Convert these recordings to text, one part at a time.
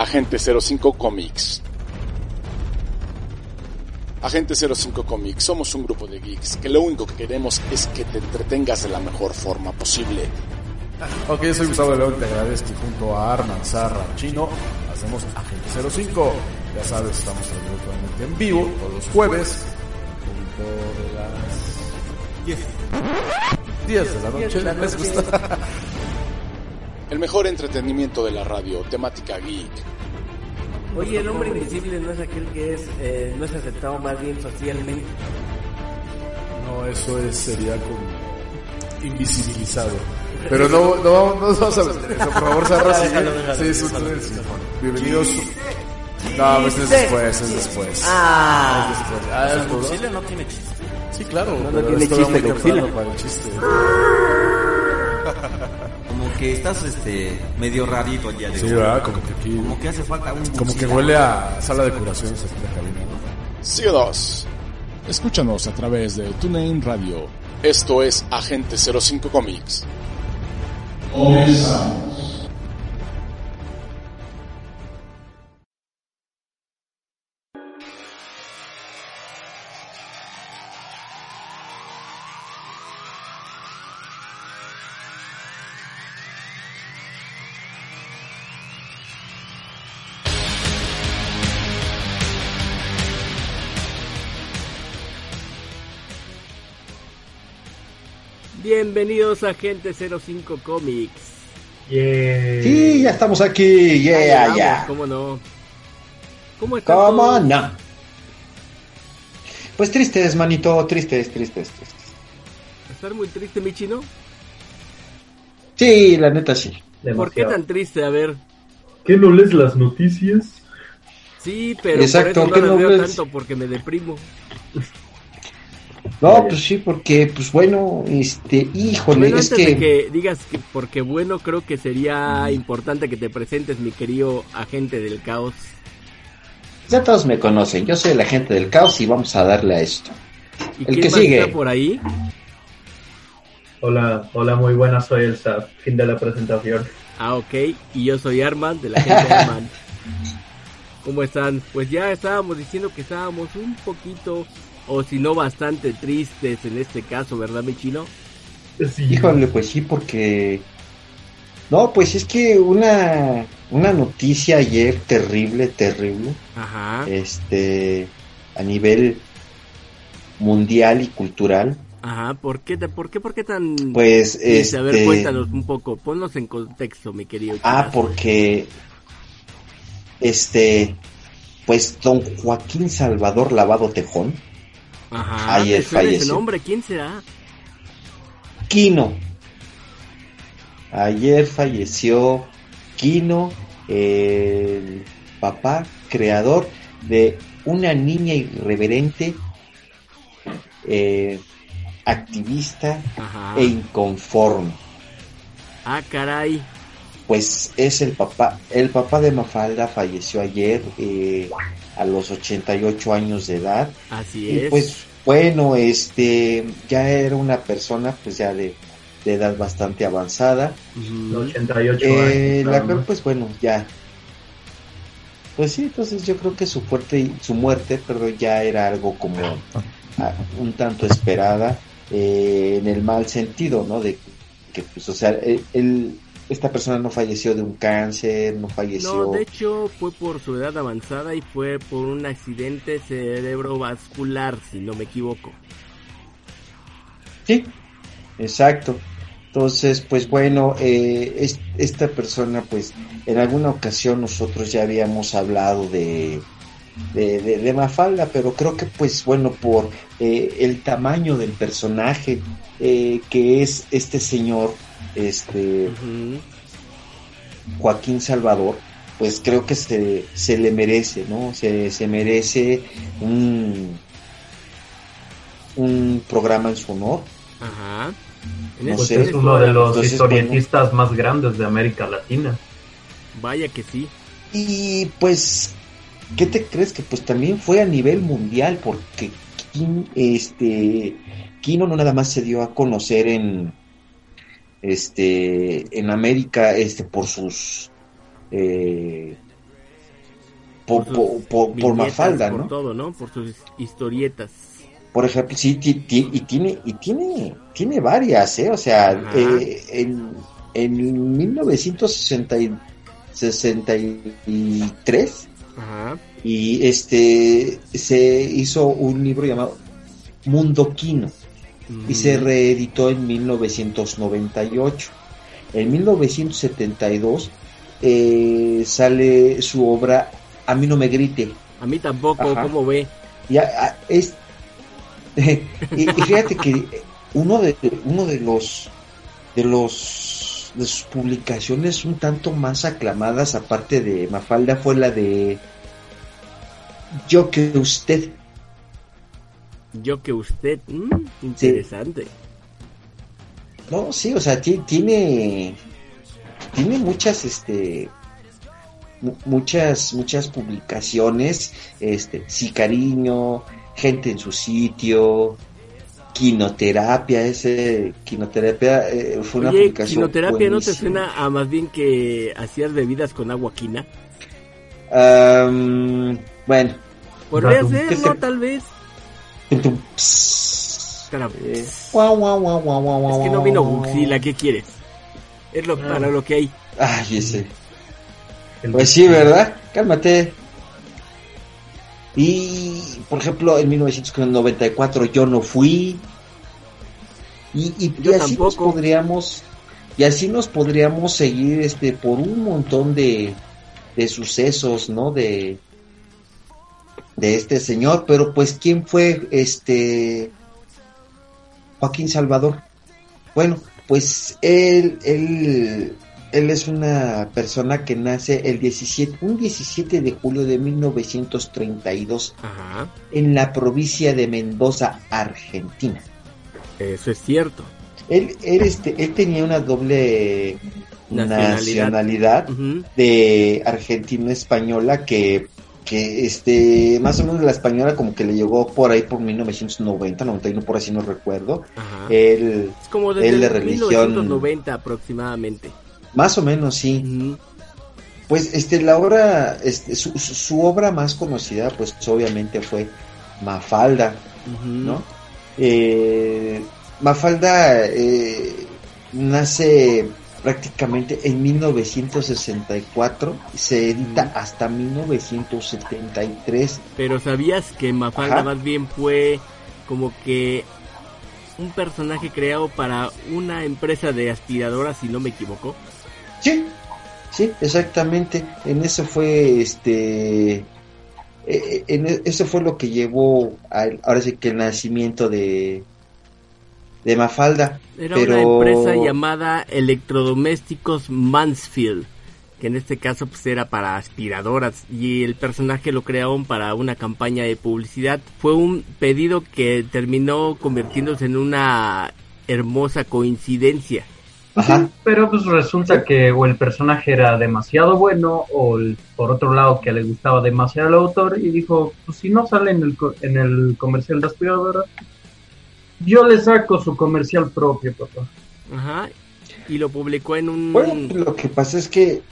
Agente 05 Comics. Agente 05 Comics, somos un grupo de geeks que lo único que queremos es que te entretengas de la mejor forma posible. Ok, soy Gustavo León, te agradezco y junto a Arman Zarra Chino hacemos Agente 05. Ya sabes, estamos totalmente en vivo todos los jueves, punto de las 10. 10 de la noche, ¿les gusta? El mejor entretenimiento de la radio, temática geek. Oye, el hombre invisible no es aquel que es eh, no es aceptado más bien socialmente. No, eso es, sería como invisibilizado. Pero no, no, no vamos a meter eso, por favor, Zarra, sí, sí, es un Bienvenidos. No, pues es después, es después. Ah, Es después. Ah, es. Chile no tiene chiste. Sí, claro. No, tiene chiste, Godzilla. temprano para el chiste. Que estás este medio rarito el día de Sí, hoy. ¿verdad? Como que aquí, Como que hace falta un como que huele a sala de curaciones la cabina, ¿no? Síguenos. Escúchanos a través de TuneIn Radio. Esto es Agente 05 Comics. Bienvenidos a Gente 05 Comics. Sí, ya estamos aquí, yeah, vamos, ya. ¿Cómo no? ¿Cómo están ¿Cómo no? Pues tristes, manito, tristes, tristes, tristes. ¿Estás muy triste, mi chino? Sí, la neta sí. ¿Por qué tan triste? A ver. ¿Qué no lees las noticias? Sí, pero Exacto, por ¿qué eso no las no veo tanto porque me deprimo. No, pues sí, porque, pues bueno, este, híjole, Bueno, es antes que, de que digas que porque bueno, creo que sería importante que te presentes, mi querido agente del caos. ya todos me conocen, yo soy el agente del caos y vamos a darle a esto. ¿Y El quién que más sigue. está por ahí? Hola, hola, muy buenas, soy el staff. Fin de la presentación. Ah, ok. Y yo soy Arman, de la gente Arman. ¿Cómo están? Pues ya estábamos diciendo que estábamos un poquito, o si no bastante tristes en este caso, ¿verdad, mi chino? Sí. Híjole, pues sí, porque, no, pues es que una, una noticia ayer terrible, terrible, Ajá, este, a nivel mundial y cultural, ajá. ¿Por qué, te- por qué, por qué tan... pues, triste? A ver, este, cuéntanos un poco, ponnos en contexto, mi querido. Ah, porque este pues don Joaquín Salvador Lavado Tejón, Ajá, suena ese falleció. nombre, ¿quién será? Quino. Ayer falleció Quino, el papá creador de una niña irreverente, eh, activista Ajá. e inconforme. Ah, caray. Pues es el papá, el papá de Mafalda falleció ayer eh, a los 88 años de edad. Así Y es. pues bueno, este ya era una persona pues ya de, de edad bastante avanzada. Ujú. 88 Eh, años. la cual más. pues bueno, ya. Pues sí, entonces yo creo que su fuerte, su muerte, perdón, ya era algo como ah, un tanto esperada eh, en el mal sentido, ¿no? De que pues o sea, él- él- esta persona no falleció de un cáncer, no falleció. No, de hecho fue por su edad avanzada y fue por un accidente cerebrovascular, si no me equivoco. Sí, exacto. Entonces, pues bueno, eh, es- esta persona, pues en alguna ocasión nosotros ya habíamos hablado de, de, de- de Mafalda, pero creo que pues bueno, por eh, el tamaño del personaje eh, que es este señor, este. Joaquín Salvador, pues creo que se, se le merece, ¿no? Se, se merece un, un programa en su honor. Ajá. No Pues sé. es uno de los Entonces, historietistas más grandes de América Latina. Vaya que sí. Y pues, ¿qué te crees? Que pues también fue a nivel mundial, porque este, Kino no nada más se dio a conocer en este en América este por sus eh, por, sus por, por- por viñetas, Mafalda, por ¿no? todo, ¿no? Por sus historietas. Por ejemplo, sí, y tiene, y tiene, tiene varias, ¿eh? O sea, eh, en, en 1963 Ajá. y este se hizo un libro llamado Mundo Quino y se reeditó en 1998. En 1972 eh, sale su obra A mí no me grite. A mí tampoco, Ajá. ¿cómo ve? Ya, ah, es, y, y fíjate que uno de uno de los de los de sus publicaciones un tanto más aclamadas aparte de Mafalda fue la de Yo que usted Yo que usted. mm, interesante. no sí o sea ti- tiene tiene muchas este mu- muchas muchas publicaciones este sí cariño gente en su sitio quinoterapia ese quinoterapia eh, fue una Oye, publicación quinoterapia no te suena a más bien que hacías bebidas con agua quina. Am, bueno Podría Ratum. ser, ¿Qué ¿no? Tal vez. Eh, guau, guau, guau, Es que no vino. Buxila, ¿qué quieres? Es lo, para lo que hay. ay ese Pues sí, ¿verdad? Cálmate. Y, por ejemplo, en 1994 yo no fui. Y, y, así nos podríamos, y así nos podríamos seguir este por un montón de, de sucesos, ¿no? De, de este señor, pero pues quién fue este Joaquín Salvador. Bueno, pues él, él, él es una persona que nace el 17, un 17 de julio de 1932 Ajá. en la provincia de Mendoza, Argentina. Eso es cierto. Él, él, este, él tenía una doble Nacionalidad. de argentino-española que, que este, más o menos la española como que le llegó por ahí por 1990, 91, por así no recuerdo. Ajá. Él, es como desde él de el religión- 1990 aproximadamente. más o menos sí. Pues este, la obra, este, su, su- obra más conocida, pues obviamente fue Mafalda. ¿no? Eh, Mafalda eh, nace prácticamente en 1964, se edita hasta 1973. Pero ¿sabías que Mafalda Ajá. más bien fue como que un personaje creado para una empresa de aspiradoras, si no me equivoco? Sí, sí, exactamente. En eso fue este. eh, En e- eso fue lo que llevó al- ahora sí que el nacimiento de de Mafalda. Era pero una empresa llamada Electrodomésticos Mansfield, que en este caso pues era para aspiradoras y el personaje lo crearon para una campaña de publicidad. Fue un pedido que terminó convirtiéndose en una hermosa coincidencia. Ajá. Pero pues resulta que o el personaje era demasiado bueno o el- por otro lado que le gustaba demasiado al autor y dijo, pues si no sale en el, co- en el comercial de aspiradora, yo le saco su comercial propio, papá. Ajá. Y lo publicó en un... Bueno, lo que pasa es que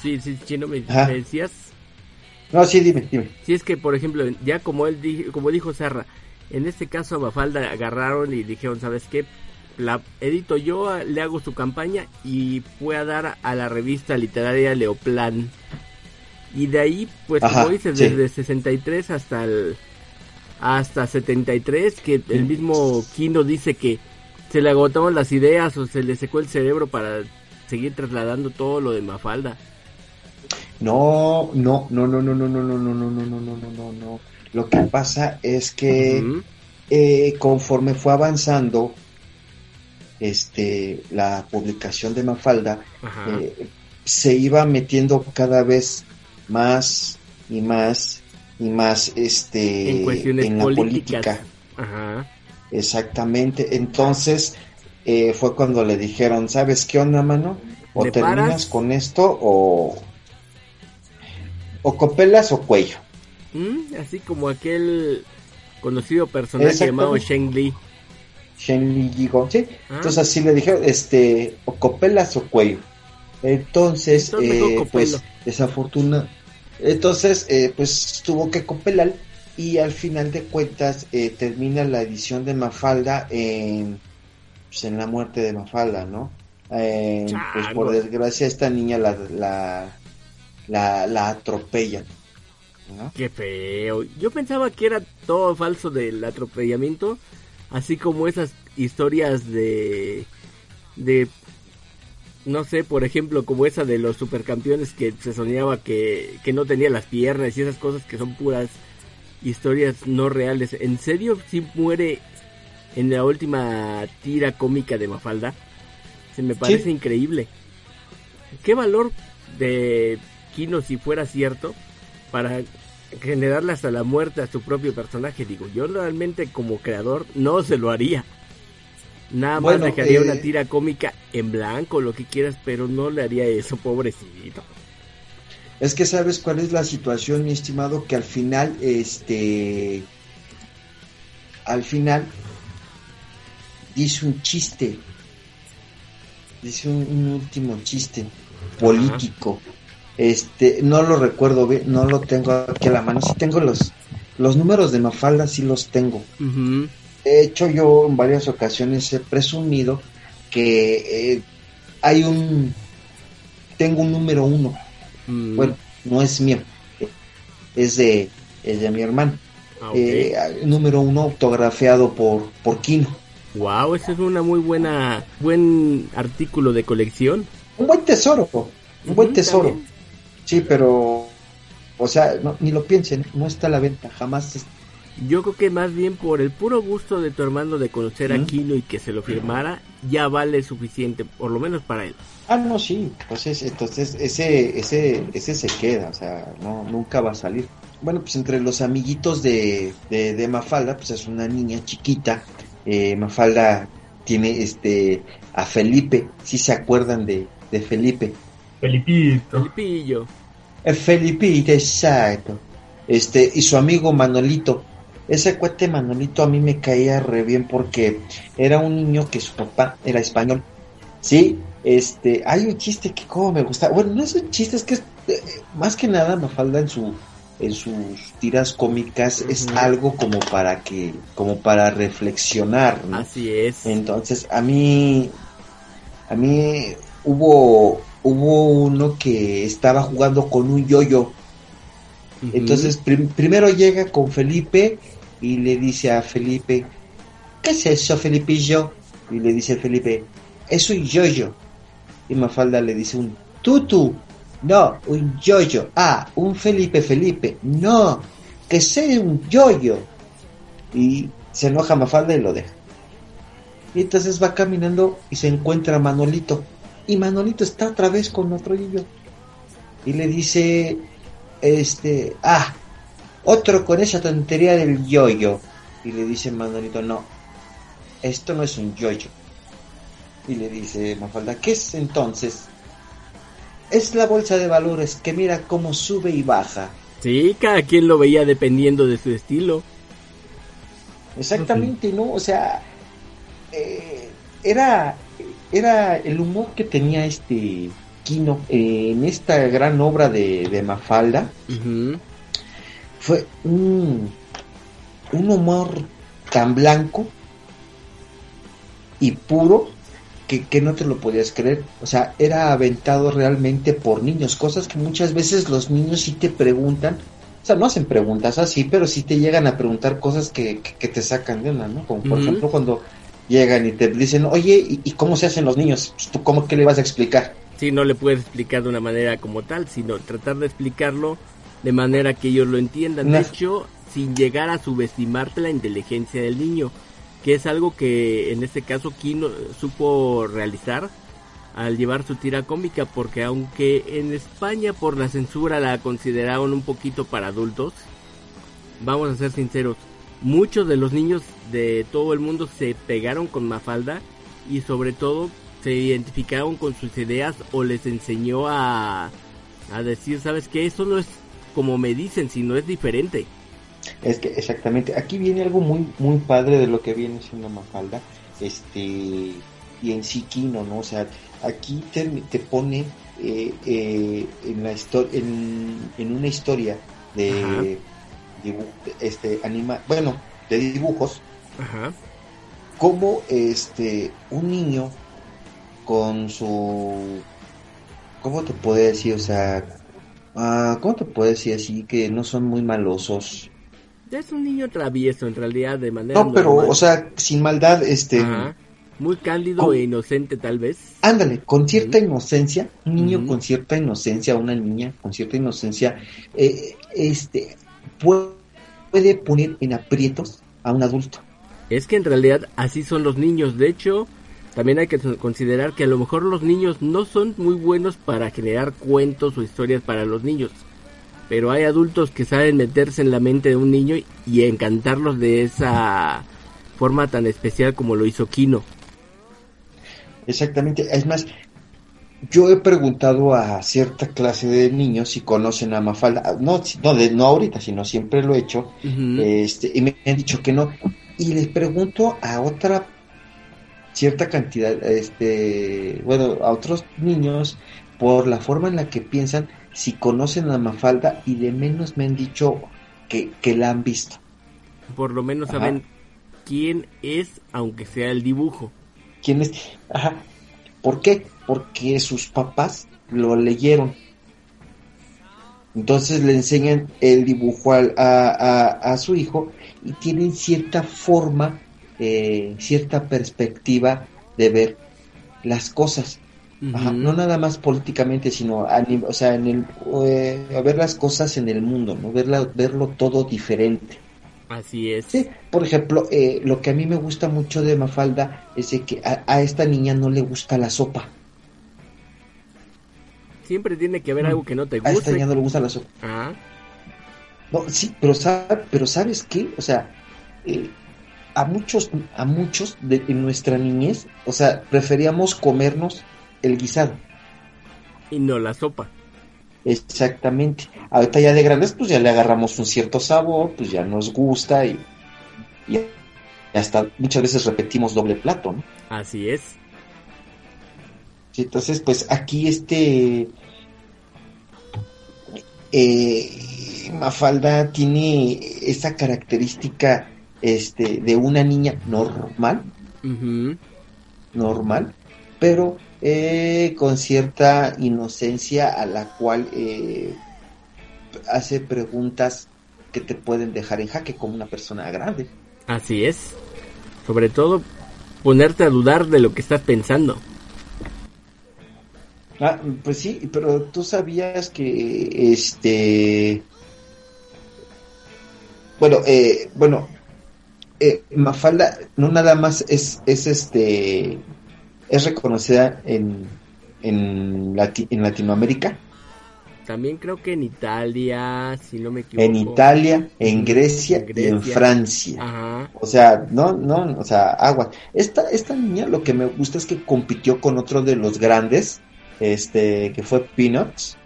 Sí, sí, chino, me, me decías. no, sí, dime, dime. Si es que, por ejemplo, ya como él di- como dijo Serra, en este caso a Mafalda agarraron y dijeron, ¿sabes qué? La edito yo, le hago su campaña y fue a dar a la revista literaria Leoplan. Y de ahí, pues Ajá, como dices, sí. desde 63 hasta el hasta 73, que el mismo Kino dice que se le agotaron las ideas o se le secó el cerebro para seguir trasladando todo lo de Mafalda. No, no, no, no, no, no, no, no, no, no, no, no, no, no, no. Lo que pasa es que eh, conforme fue avanzando este, la publicación de Mafalda, eh, se iba metiendo cada vez más y más y más este en cuestiones en la políticas. política. Ajá. Exactamente. Entonces eh, fue cuando le dijeron, ¿sabes qué onda, mano? O ¿Le terminas paras? con esto o o copelas o cuello. Mm, Así como aquel conocido personaje llamado Sheng Li. Shen Li Yigo, ¿sí? Ah. Entonces así le dijeron, este, o copelas o cuello. Entonces, eh, pues, desafortuna. Entonces, eh, pues tuvo que copelar y al final de cuentas eh, termina la edición de Mafalda en, pues, en la muerte de Mafalda, ¿no? Eh, pues por desgracia esta niña la, la, la, la atropellan. ¿no? Qué feo. Yo pensaba que era todo falso del atropellamiento, así como esas historias de de no sé, por ejemplo, como esa de los supercampeones que se soñaba que, que no tenía las piernas y esas cosas que son puras historias no reales. ¿En serio si muere en la última tira cómica de Mafalda? Se me parece increíble. ¿Qué valor de Kino si fuera cierto para generarle hasta la muerte a su propio personaje? Digo, yo realmente como creador no se lo haría. Nada más Bueno, dejaría eh, una tira cómica en blanco, lo que quieras, pero no le haría eso, pobrecito. Es que sabes cuál es la situación, mi estimado, que al final, este, al final dice un chiste, dice un, un último chiste político. Este, no lo recuerdo bien, no lo tengo aquí a la mano. Sí tengo los, los números de Mafalda, sí los tengo. De hecho, yo en varias ocasiones he presumido que eh, hay un, tengo un número uno Mm, bueno, no es mío, es de, es de mi hermano. ah. Eh, número uno autografiado por, por Kino. Wow, ese es una muy buena, buen artículo de colección. Un buen tesoro, un buen tesoro. también. Sí, pero, o sea, no, ni lo piensen, no está a la venta, jamás. es- Yo creo que más bien por el puro gusto de tu hermano de conocer a. Kino y que se lo firmara, ya vale suficiente, por lo menos para él. Ah, no, sí, entonces, entonces ese, ese, ese se queda, o sea, no, nunca va a salir. Bueno, pues entre los amiguitos de, de, de Mafalda, pues es una niña chiquita. Eh, Mafalda tiene este a Felipe, si se acuerdan de, de Felipe. Felipito. Felipillo. El Felipito, exacto. Este, y su amigo Manolito. Ese cuate Manolito a mí me caía re bien porque era un niño que su papá era español. Sí, este, hay un chiste que como me gusta. Bueno, no es un chiste, es que es, eh, más que nada Mafalda en su en sus tiras cómicas es algo como para que como para reflexionar, ¿no? Así es. Entonces, a mí, a mí hubo, hubo uno que estaba jugando con un yoyo. Ujú. Entonces, prim- primero llega con Felipe y le dice a Felipe, ¿qué es eso, Felipillo? Y le dice Felipe, es un yoyo. Y Mafalda le dice un tutu. No, un yoyo. Ah, un Felipe Felipe. No, que sea un yoyo. Y se enoja Mafalda y lo deja. Y entonces va caminando y se encuentra a Manolito. Y Manolito está otra vez con otro yoyo. Y le dice, este, ah, otro con esa tontería del yoyo. Y le dice Manolito, no, esto no es un yoyo. Y le dice Mafalda, ¿qué es entonces? Es la bolsa de valores que mira cómo sube y baja. Sí, cada quien lo veía dependiendo de su estilo. Exactamente, ¿no? O sea, eh, era, era el humor que tenía este Kino eh, en esta gran obra de, de Mafalda. Fue un, un humor tan blanco y puro que, que no te lo podías creer. O sea, era aventado realmente por niños, cosas que muchas veces los niños sí te preguntan. O sea, no hacen preguntas así, pero sí te llegan a preguntar cosas que, que, que te sacan de una, ¿no? Como por ejemplo cuando llegan y te dicen, oye, ¿y, y cómo se hacen los niños? Pues, ¿Tú cómo que le vas a explicar? Sí, no le puedes explicar de una manera como tal, sino tratar de explicarlo de manera que ellos lo entiendan. De hecho, sin llegar a subestimarte la inteligencia del niño. que es algo que en este caso Kino supo realizar al llevar su tira cómica, porque aunque en España por la censura la consideraron un poquito para adultos, vamos a ser sinceros, muchos de los niños de todo el mundo se pegaron con Mafalda y sobre todo se identificaron con sus ideas o les enseñó a, a decir, ¿sabes qué? Eso no es como me dicen, sino es diferente. Es que exactamente, aquí viene algo muy muy padre de lo que viene siendo Mafalda, este y en sí Kino, ¿no? O sea, aquí te, te pone eh, eh, en la en, en, una historia de este anima, bueno, de dibujos, Ajá. como este un niño con su ¿cómo te puedo decir? O sea, uh, ¿cómo te puedo decir así que no son muy malosos? Es un niño travieso en realidad de manera No, pero o sea, sin maldad este Ajá. Muy cándido e inocente tal vez. Ándale, con cierta inocencia, un niño con cierta inocencia, una niña con cierta inocencia, eh, este puede poner en aprietos a un adulto. Es que en realidad así son los niños. De hecho, también hay que considerar que a lo mejor los niños no son muy buenos para generar cuentos o historias para los niños. Pero hay adultos que saben meterse en la mente de un niño y encantarlos de esa forma tan especial como lo hizo Kino. Exactamente. Es más, yo he preguntado a cierta clase de niños si conocen a Mafalda, no, no, no ahorita, sino siempre lo he hecho, este, y me han dicho que no. Y les pregunto a otra cierta cantidad, este, bueno, a otros niños, por la forma en la que piensan, si conocen a Mafalda, y de menos me han dicho que, que la han visto. Por lo menos saben quién es, aunque sea el dibujo. ¿Quién es? Ajá. ¿Por qué? Porque sus papás lo leyeron. Entonces le enseñan el dibujo a, a, su hijo y tienen cierta forma, eh, cierta perspectiva de ver las cosas. no nada más políticamente, sino a, o sea, en el, eh, a ver las cosas en el mundo, ¿no? Verla, verlo todo diferente. Así es. Sí, por ejemplo, eh, lo que a mí me gusta mucho de Mafalda es que a, esta niña no le gusta la sopa. Siempre tiene que haber algo que no te guste. A esta niña no le gusta la sopa. Ah. No, sí, pero, pero ¿sabes qué? O sea, eh, a muchos, a muchos de en nuestra niñez, o sea, preferíamos comernos el guisado. Y no la sopa. Exactamente. Ahorita ya de grandes, pues ya le agarramos un cierto sabor, pues ya nos gusta y, y hasta muchas veces repetimos doble plato, ¿no? Así es. Sí, entonces, pues aquí este eh, Mafalda tiene esa característica este de una niña normal, normal, pero eh, con cierta inocencia a la cual eh, hace preguntas que te pueden dejar en jaque como una persona grande. Así es. Sobre todo ponerte a dudar de lo que estás pensando. Ah, pues sí, pero tú sabías que este bueno, eh, bueno, eh, Mafalda no nada más es, es este es reconocida en, en, en Latinoamérica. También creo que en Italia, si no me equivoco. En Italia, en Grecia, y en Francia. O sea, no, no, o sea, agua. Esta, esta niña lo que me gusta es que compitió con otro de los grandes, este, que fue Peanuts.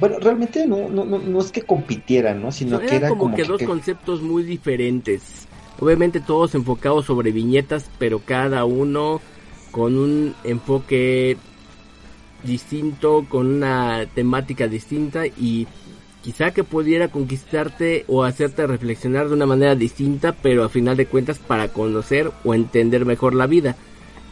Bueno, realmente no, no, no, no es que compitieran, ¿no? Sino que era como, que, dos conceptos muy diferentes. Obviamente todos enfocados sobre viñetas, pero cada uno con un enfoque distinto, con una temática distinta y quizá que pudiera conquistarte o hacerte reflexionar de una manera distinta, pero a final de cuentas para conocer o entender mejor la vida.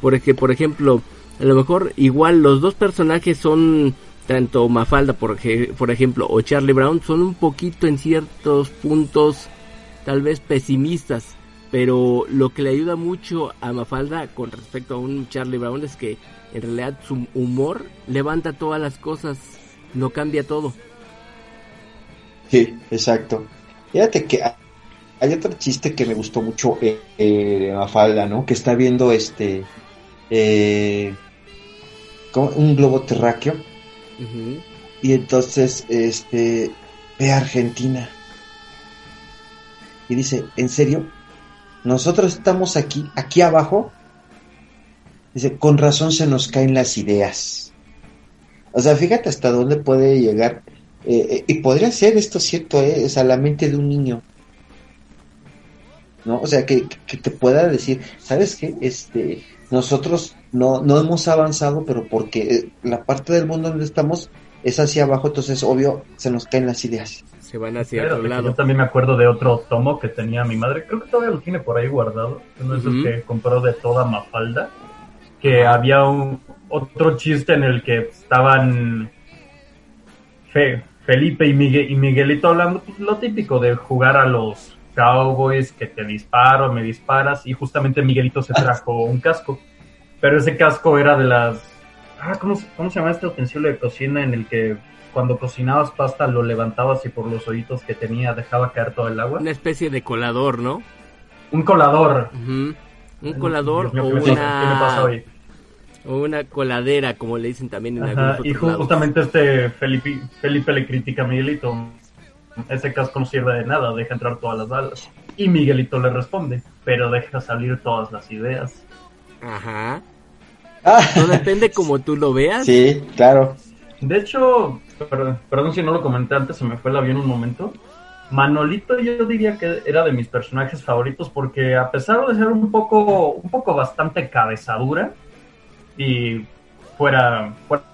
Porque, por ejemplo, a lo mejor igual los dos personajes son tanto Mafalda, por, por ejemplo, o Charlie Brown, son un poquito en ciertos puntos tal vez pesimistas, pero lo que le ayuda mucho a Mafalda con respecto a un Charlie Brown es que en realidad su humor levanta todas las cosas, no cambia todo. Sí, exacto. Fíjate que hay otro chiste que me gustó mucho eh, eh, de Mafalda, ¿no? Que está viendo este eh, un globo terráqueo Y entonces este ve a Argentina y dice, ¿en serio? Nosotros estamos aquí, aquí abajo. Dice, con razón se nos caen las ideas. O sea, fíjate hasta dónde puede llegar. eh, eh, y podría ser esto cierto, ¿eh? O sea, la mente de un niño. ¿No? O sea, que, que te pueda decir, ¿sabes qué? Este, nosotros no, no hemos avanzado, pero porque eh, la parte del mundo donde estamos es hacia abajo, entonces obvio se nos caen las ideas. Se van hacia Espérate, otro lado. Yo también me acuerdo de otro tomo que tenía mi madre. Creo que todavía lo tiene por ahí guardado. Uno de esos que compró de toda Mafalda. Que había un, otro chiste en el que estaban Fe- Felipe y, Migue- y Miguelito hablando pues, lo típico de jugar a los cowboys, que te disparo, me disparas. Y justamente Miguelito se trajo un casco. Pero ese casco era de las... Ah, ¿cómo, se- ¿Cómo se llama este utensilio de cocina en el que cuando cocinabas pasta lo levantabas y por los hoyitos que tenía dejaba caer todo el agua? Una especie de colador, ¿no? Un colador. Un colador mío, o ¿qué me pasa? ¿Qué me pasa una, hoy? o una coladera, como le dicen también en Ajá, algunos y lados. justamente este Felipe, Felipe le critica a Miguelito. Ese casco no sirve de nada, deja entrar todas las balas. Y Miguelito le responde, pero deja salir todas las ideas. Ajá. Ah, No depende como tú lo veas. sí, claro. De hecho, per- perdón si no lo comenté antes, se me fue el avión un momento. Manolito yo diría que era de mis personajes favoritos porque a pesar de ser un poco, un poco bastante cabezadura y fuera, fuera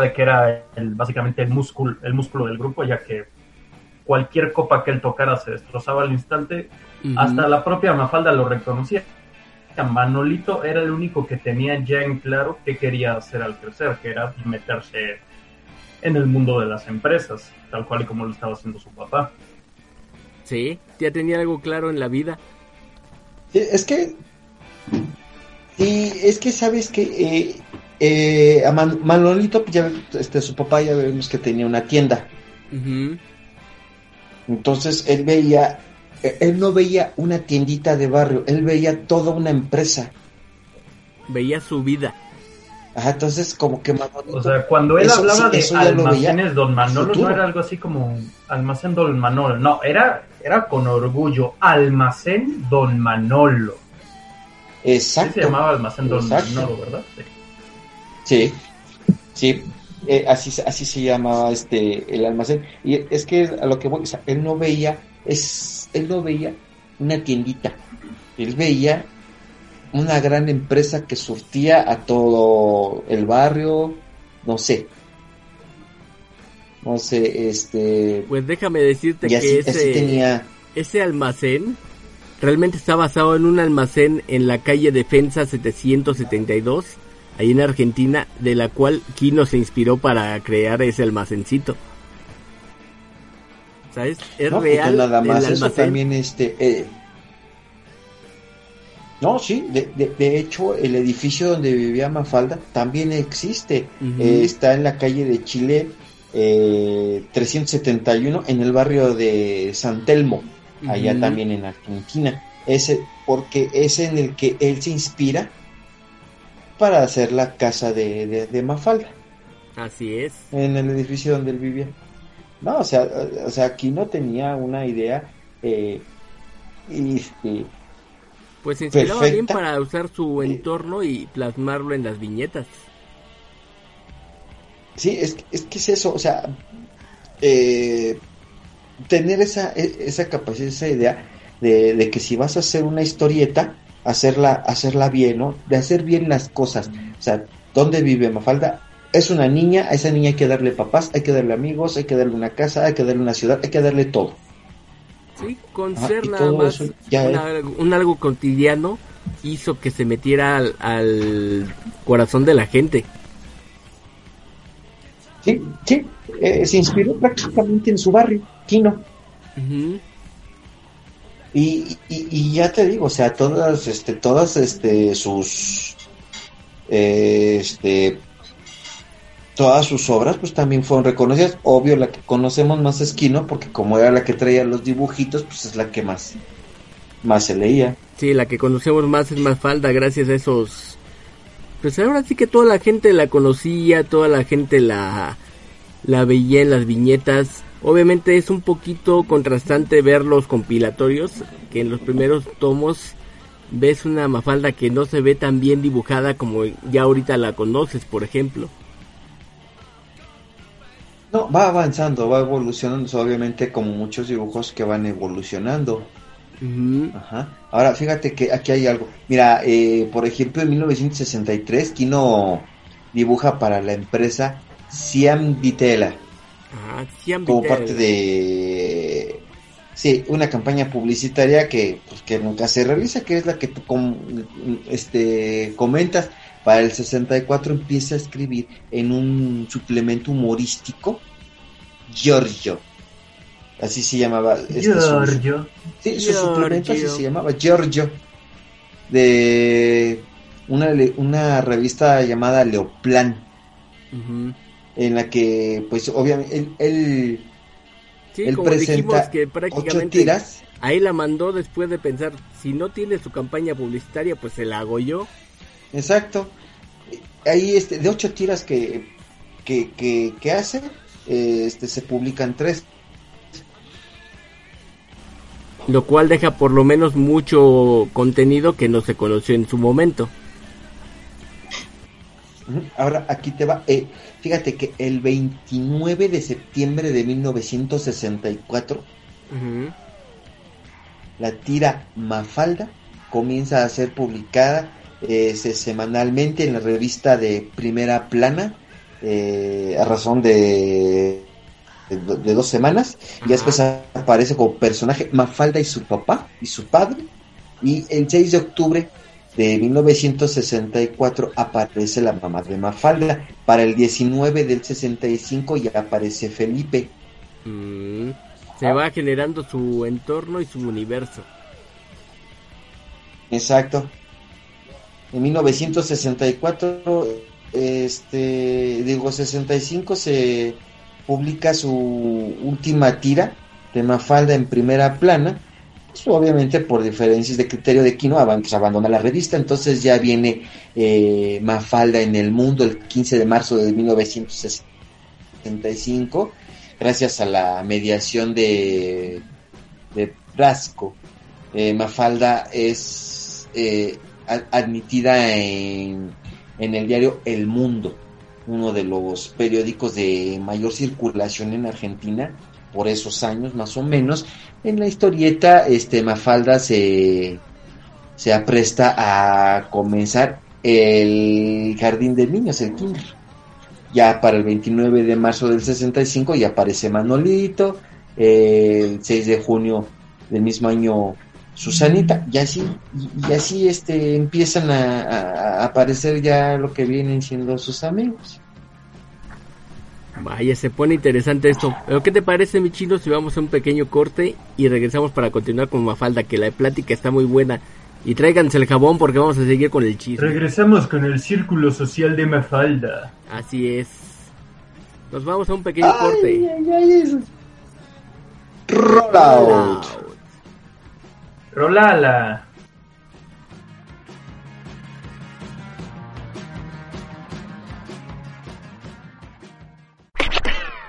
de que era el, básicamente el músculo, el músculo del grupo, ya que cualquier copa que él tocara se destrozaba al instante, hasta la propia Mafalda lo reconocía. Manolito era el único que tenía ya en claro qué quería hacer al crecer, que era meterse en el mundo de las empresas, tal cual y como lo estaba haciendo su papá. Sí, ya tenía algo claro en la vida. Es que. Y es que sabes que eh, eh, a Man- Manolito, ya, este, su papá ya vemos que tenía una tienda. Entonces él veía, eh, él no veía una tiendita de barrio, él veía toda una empresa. Veía su vida. Ajá, entonces como que Manolito. O sea, cuando él Eso hablaba sí, de almacenes Don Manolo, no era algo así como almacén Don Manolo, no, era, era con orgullo, almacén Don Manolo. Sí exacto. se llamaba almacén Don Exacto. Manolo, ¿verdad? Sí. Sí, sí, eh, así, se- así se llamaba este el almacén. Y es que a lo que voy, o sea, él no veía, es, él no veía una tiendita, él veía una gran empresa que surtía a todo el barrio, no sé, no sé, este, Pues déjame decirte y que así, ese, así tenía, ese almacén realmente está basado en un almacén en la calle Defensa 772, ahí en Argentina, de la cual Kino se inspiró para crear ese almacencito. ¿Sabes? Es no, pues, real nada más, el eso también este, eh, no, sí, de, de, de hecho el edificio donde vivía Mafalda también existe. Eh, está en la calle de Chile eh, 371 en el barrio de San Telmo, allá también en Argentina. Ese, porque es en el que él se inspira para hacer la casa de, de, de Mafalda, Así es. en el edificio donde él vivía. No, o sea, o sea aquí no tenía una idea eh, este, Pues se inspiraba bien para usar su entorno y plasmarlo en las viñetas. Sí, es, es que es eso, o sea, eh, tener esa, e- esa capacidad, esa idea de, de que si vas a hacer una historieta, hacerla, hacerla bien, ¿no? De hacer bien las cosas. O sea, ¿dónde vive Mafalda? Es una niña, a esa niña hay que darle papás, hay que darle amigos, hay que darle una casa, hay que darle una ciudad, hay que darle todo. Sí, con Ajá, ser nada más eso ya un, algo, un algo cotidiano hizo que se metiera al, al corazón de la gente. Sí, sí, eh, se inspiró prácticamente en su barrio, Quino. Ujú. Y, y, y ya te digo, o sea, todas, este, todas, este, sus, eh, este, todas sus obras, pues también fueron reconocidas. Obvio, la que conocemos más es Kino, porque como era la que traía los dibujitos, pues es la que más, más se leía. Sí, la que conocemos más es Mafalda gracias a esos... Pues ahora sí que toda la gente la conocía, toda la gente la, la veía en las viñetas. Obviamente es un poquito contrastante ver los compilatorios, que en los primeros tomos ves una Mafalda que no se ve tan bien dibujada como ya ahorita la conoces, por ejemplo. No, va avanzando, va evolucionando, obviamente como muchos dibujos que van evolucionando. Ajá. Ahora, fíjate que aquí hay algo. Mira, eh, por ejemplo, en 1963, Kino dibuja para la empresa Siam Ditela Siam como parte de sí una campaña publicitaria que pues, que nunca se realiza que es la que tú com- este comentas para el 64 empieza a escribir en un suplemento humorístico Giorgio así se llamaba este, su- Giorgio. Sí, su Giorgio. suplemento así se llamaba, Giorgio, de una, le- una revista llamada Leoplan. En la que, pues, obviamente, él, él, Sí, él como dijimos presenta que ocho prácticamente tiras, ahí la mandó después de pensar, si no tiene su campaña publicitaria, pues se la hago yo. exacto, ahí, este, de ocho tiras que, que, que, que hace, eh, este, se publican tres, Lo cual deja por lo menos mucho contenido que no se conoció en su momento. Ahora aquí te va. eh, fíjate que el 29 de septiembre de 1964 Ujú. la tira Mafalda comienza a ser publicada eh, se- semanalmente en la revista de Primera Plana eh, a razón de, de, do- de dos semanas y después aparece como personaje Mafalda y su papá y su padre y el 6 de octubre de 1964 aparece la mamá de Mafalda para el 19 del 65 ya aparece Felipe Mm. Se va generando su entorno y su universo. Exacto. En 1964, este, digo 65, se publica su última tira de Mafalda en primera plana. Pues, obviamente por diferencias de criterio de Kino, pues, abandona la revista, entonces ya viene eh, Mafalda en el mundo el 15 de marzo de 1965, gracias a la mediación de, de Brasco. Eh, Mafalda es eh, admitida en, en el diario El Mundo, uno de los periódicos de mayor circulación en Argentina por esos años más o menos. En la historieta, este Mafalda se, se apresta a comenzar el Jardín de Niños, el Kinder. Ya para el 29 de marzo del 65 ya aparece Manolito, el 6 de junio del mismo año Susanita, y así, y, así este empiezan a aparecer ya lo que vienen siendo sus amigos. Vaya, se pone interesante esto. Pero ¿qué te parece, mi chino, si vamos a un pequeño corte y regresamos para continuar con Mafalda, que la plática está muy buena? Y tráiganse el jabón porque vamos a seguir con el chisme. Regresamos con el círculo social de Mafalda. Así es. Nos vamos a un pequeño corte. Roll out. Rolala.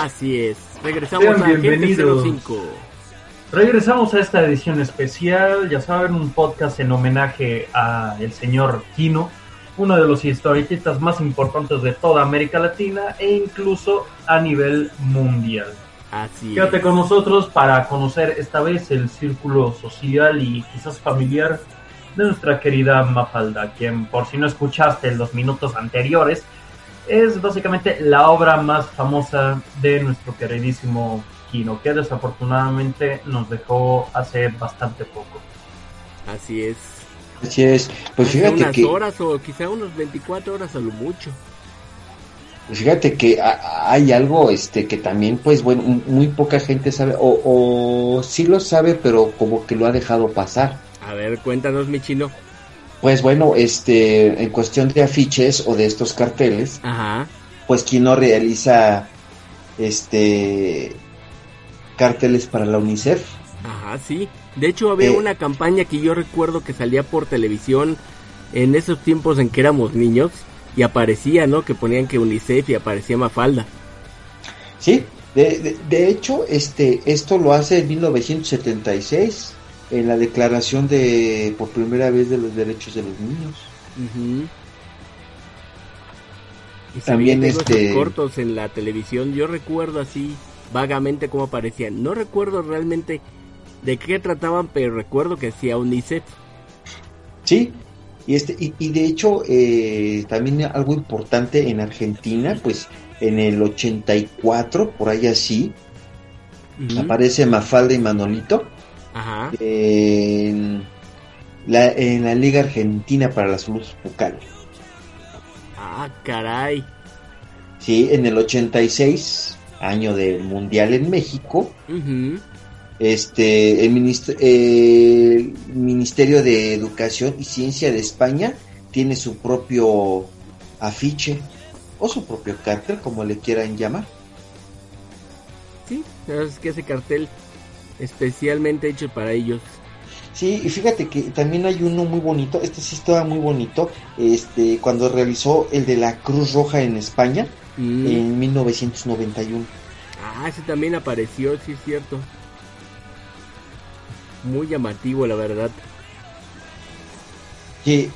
Así es. Regresamos Sean a bienvenidos. 05. Regresamos a esta edición especial, ya saben, un podcast en homenaje a el señor Kino, uno de los historietistas más importantes de toda América Latina e incluso a nivel mundial. Así Quédate es. con nosotros para conocer esta vez el círculo social y quizás familiar de nuestra querida Mafalda, quien por si no escuchaste en los minutos anteriores, es básicamente la obra más famosa de nuestro queridísimo Kino, que desafortunadamente nos dejó hace bastante poco. Así es. Así es. Pues Hace fíjate unas que, horas o quizá unos 24 horas a lo mucho. fíjate que hay algo, este, que también, pues bueno, muy poca gente sabe, o, o sí lo sabe, pero como que lo ha dejado pasar. A ver, cuéntanos, mi chino. Pues bueno, este, en cuestión de afiches o de estos carteles, Ajá. pues quien no realiza, este, carteles para la UNICEF. Ajá, sí. De hecho, había Eh. una campaña que yo recuerdo que salía por televisión en esos tiempos en que éramos niños y aparecía, ¿no? Que ponían que UNICEF y aparecía Mafalda. Sí, de, de, de hecho, este, esto lo hace en 1976 en la declaración de, por primera vez, de los derechos de los niños. Y También, este- cortos en la televisión. Yo recuerdo así vagamente cómo aparecían. No recuerdo realmente de qué trataban, pero recuerdo que decía UNICEF. Sí, y este y, y de hecho eh, también algo importante en Argentina, pues en el 84, por ahí así, Ujú. aparece Mafalda y Manolito Ajá. en la, en la Liga Argentina para la Salud Bucal. Ah, caray. Sí, en el 86, año del Mundial en México, este el, minist- el Ministerio de Educación y Ciencia de España tiene su propio afiche o su propio cartel, como le quieran llamar. Sí, es que ese cartel especialmente hecho para ellos. Sí, y fíjate que también hay uno muy bonito, este sí estaba muy bonito, este cuando realizó el de la Cruz Roja en España Mm. en 1991. Ah, ese también apareció, sí es cierto. Muy llamativo, la verdad. Sí.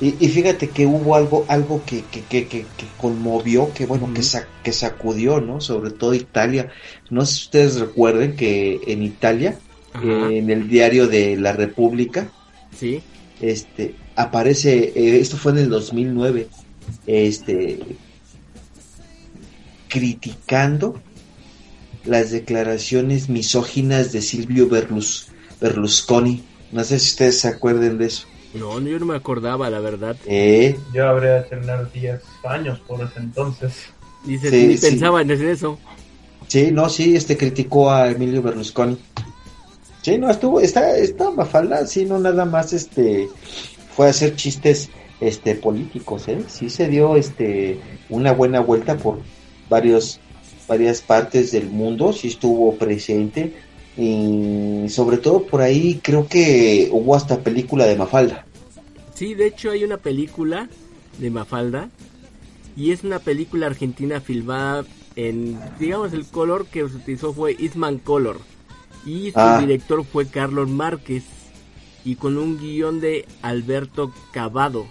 Y, y fíjate que hubo algo, algo que, que, que, que, que conmovió, que bueno, que, que sacudió, ¿no? Sobre todo Italia. No sé si ustedes recuerden que en Italia, Ajá. en el diario de la República, Sí. este, aparece, eh, esto fue en el 2009, este, criticando las declaraciones misóginas de Silvio Berlus- Berlusconi. No sé si ustedes se acuerden de eso. No, no, yo no me acordaba, la verdad. Eh, Yo habría de tener 10 años por ese entonces. Dice, Sí, ni sí. pensaba en eso. sí, no, sí, este criticó a Emilio Berlusconi. Sí, no, estuvo, está, está Mafalda, sí, no nada más, este, fue a hacer chistes, este, políticos, ¿eh? Sí se dio, este, una buena vuelta por varios, varias partes del mundo, sí estuvo presente, y sobre todo por ahí creo que hubo hasta película de Mafalda. Sí, de hecho hay una película de Mafalda y es una película argentina filmada en, digamos, el color que se utilizó fue Eastman Color y su Ah. director fue Carlos Márquez y con un guion de Alberto Cavado.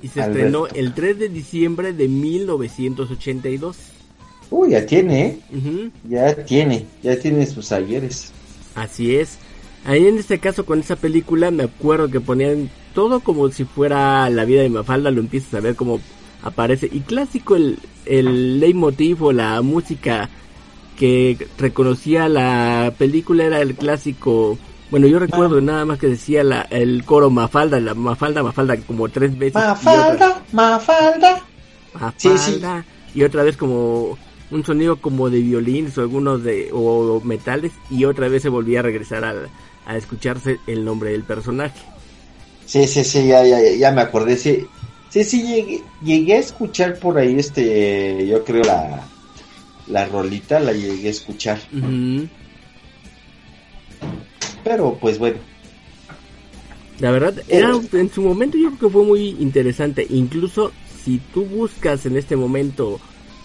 Y se Alberto. estrenó el 3 de diciembre de 1982. Uy, ya tiene, ¿eh? Ya tiene, ya tiene sus ayeres. Así es. Ahí en este caso con esa película me acuerdo que ponían todo como si fuera la vida de Mafalda, lo empiezas a ver como aparece. Y clásico el, el leitmotiv o la música que reconocía la película era el clásico. Bueno, yo recuerdo nada más que decía la, el coro Mafalda, la Mafalda, Mafalda como tres veces. Mafalda, Mafalda. Mafalda, Sí, sí. y otra vez como un sonido como de violines o algunos de o metales y otra vez se volvía a regresar a, a escucharse el nombre del personaje. Sí, sí, sí, ya, ya, ya me acordé. Sí, sí, sí llegué, llegué a escuchar por ahí, este, yo creo la, la rolita, la llegué a escuchar. Pero, pues bueno, La verdad, era en su momento yo creo que fue muy interesante. Incluso si tú buscas en este momento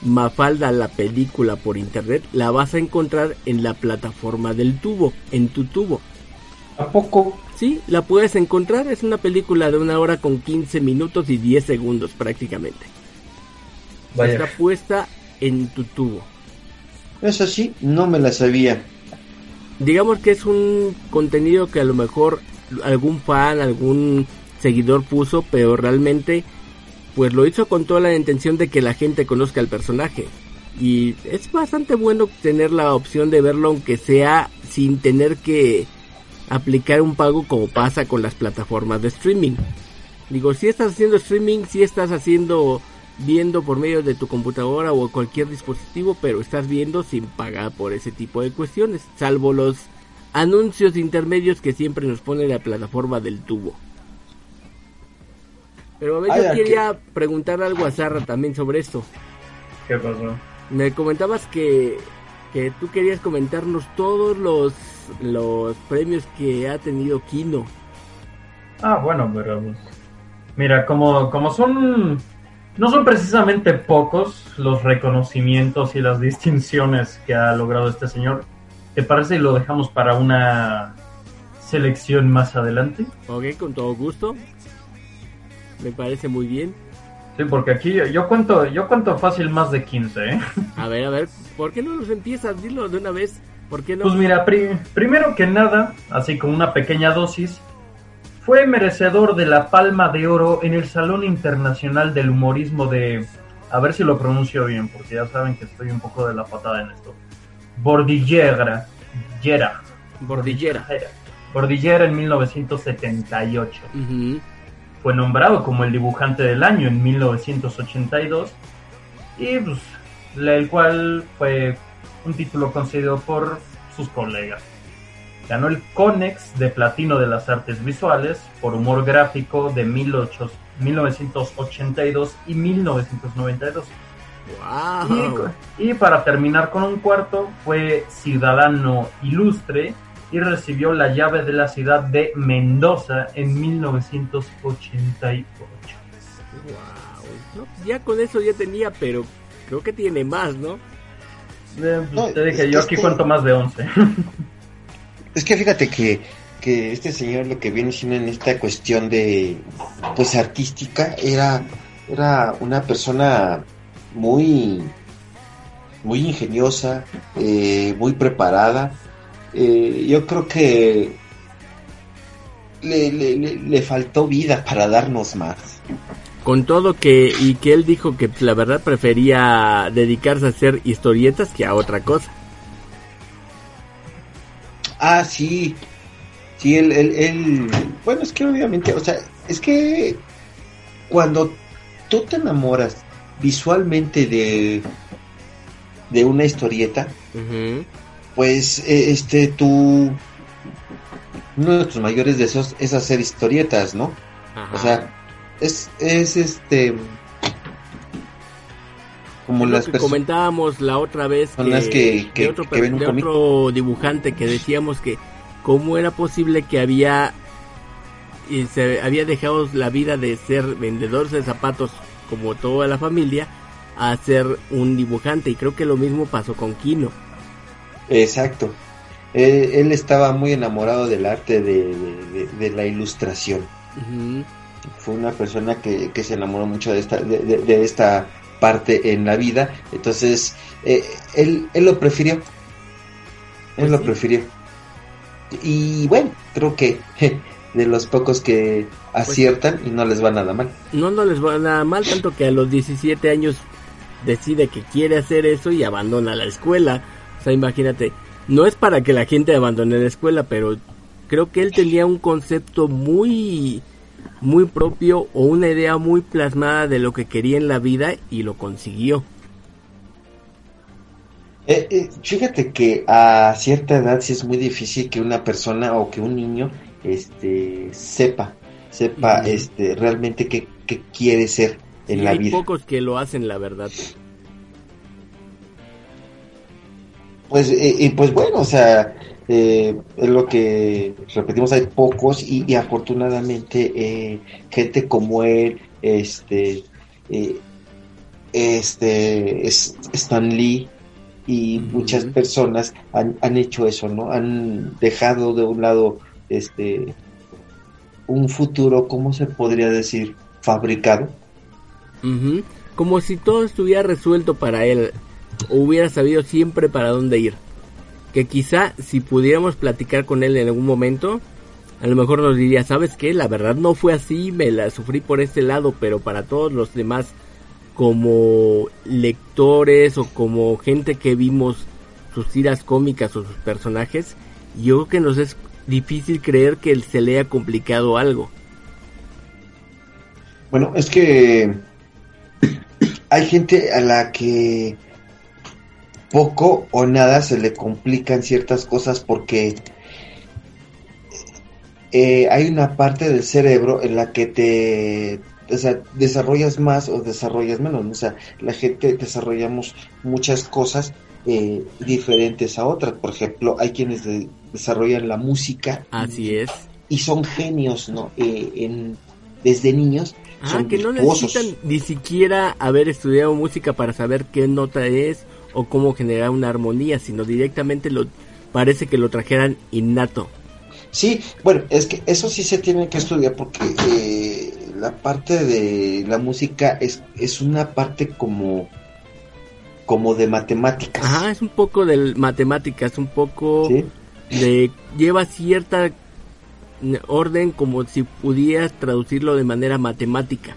Mafalda la película por internet, la vas a encontrar en la plataforma del tubo, en tu tubo. ¿a poco? Sí, la puedes encontrar, es una película de una hora con 15 minutos y 10 segundos prácticamente. Vaya. Está puesta en tu tubo. Eso sí, no me la sabía. Digamos que es un contenido que a lo mejor algún fan, algún seguidor puso, pero realmente pues lo hizo con toda la intención de que la gente conozca el personaje. Y es bastante bueno tener la opción de verlo aunque sea sin tener que aplicar un pago como pasa con las plataformas de streaming. Digo, si estás haciendo streaming, si estás haciendo viendo por medio de tu computadora o cualquier dispositivo, pero estás viendo sin pagar por ese tipo de cuestiones, salvo los anuncios intermedios que siempre nos pone la plataforma del tubo. Pero a ver, yo quería preguntar algo a Zarra también sobre esto. ¿Qué pasó? Me comentabas que, que tú querías comentarnos todos los, los premios que ha tenido Kino. Ah, bueno, pero pues, mira, como, como son no son precisamente pocos los reconocimientos y las distinciones que ha logrado este señor. ¿Te parece y lo dejamos para una selección más adelante? Ok, con todo gusto. Me parece muy bien. Sí, porque aquí yo, cuento yo cuento fácil más de 15, ¿eh? A ver, a ver, ¿por qué no los empiezas? Dilo de una vez. ¿Por qué no? Pues mira, primero que nada, así con una pequeña dosis, fue merecedor de la Palma de Oro en el Salón Internacional del Humorismo de... A ver si lo pronuncio bien, porque ya saben que estoy un poco de la patada en esto. Bordillera. Bordillera. Bordillera. Bordillera en 1978. Fue nombrado como el dibujante del año en 1982. Y pues, el cual fue un título concedido por sus colegas. Ganó el Conex de Platino de las Artes Visuales por humor gráfico de 1982 y 1992. Y, para terminar con un cuarto, fue ciudadano ilustre y recibió la llave de la ciudad de Mendoza en 1988. ya con eso ya tenía, pero creo que tiene más, ¿no? Eh, pues, te dije, yo aquí cuento más de 11. Es que fíjate que, que este señor lo que viene siendo en esta cuestión de, pues artística, era, era una persona muy, muy ingeniosa, eh, muy preparada. Eh, yo creo que le, le, le, faltó vida para darnos más. Con todo que, y que él dijo que la verdad prefería dedicarse a hacer historietas que a otra cosa. Ah, sí. Sí, él, él, Bueno, es que obviamente, o sea, es que cuando tú te enamoras visualmente de, de una historieta, pues e, este, tú... Uno de tus mayores deseos es hacer historietas, ¿no? O sea, es, es este como las que comentábamos la otra vez que, que, otro, otro dibujante que decíamos que cómo era posible que había y se había dejado la vida de ser vendedor de zapatos como toda la familia a ser un dibujante y creo que lo mismo pasó con Kino. Exacto. Él, estaba muy enamorado del arte de, la ilustración. Fue una persona que, que, se enamoró mucho de esta, de, esta parte en la vida. Entonces, eh, él, él lo prefirió. Él pues lo prefirió. Y bueno, creo que de los pocos que pues aciertan y no les va nada mal. No, no les va nada mal, tanto que a los 17 años decide que quiere hacer eso y abandona la escuela. O sea, imagínate, no es para que la gente abandone la escuela, pero creo que él tenía un concepto muy muy propio o una idea muy plasmada de lo que quería en la vida y lo consiguió. Eh, eh, fíjate que a cierta edad sí es muy difícil que una persona o que un niño este sepa sepa este realmente qué, quiere ser en la vida. Hay pocos que lo hacen, la verdad. Pues, eh, pues bueno, o sea, eh, es lo que repetimos, hay pocos y, afortunadamente eh, gente como él, este, eh, este, Stan Lee y muchas personas han, han hecho eso, ¿no? Han dejado de un lado, este, un futuro, ¿cómo se podría decir? Fabricado. Como si todo estuviera resuelto para él, o hubiera sabido siempre para dónde ir que quizá si pudiéramos platicar con él en algún momento, a lo mejor nos diría, ¿sabes qué? La verdad no fue así, me la sufrí por este lado, pero para todos los demás, como lectores o como gente que vimos sus tiras cómicas o sus personajes, yo creo que nos es difícil creer que se le haya complicado algo. Bueno, es que hay gente a la que poco o nada se le complican ciertas cosas porque eh, hay una parte del cerebro en la que te o sea, desarrollas más o desarrollas menos. O sea, la gente desarrollamos muchas cosas eh, diferentes a otras. Por ejemplo, hay quienes desarrollan la música. Así es. Y son genios, ¿no? Eh, en, desde niños. Ah, que no necesitan ni siquiera haber estudiado música para saber qué nota es o cómo generar una armonía, sino directamente lo parece que lo trajeran innato. Sí, bueno, es que eso sí se tiene que estudiar porque eh, la parte de la música es, es una parte como como de matemáticas. Ajá, es un poco de matemáticas, un poco de lleva cierta orden como si pudieras traducirlo de manera matemática.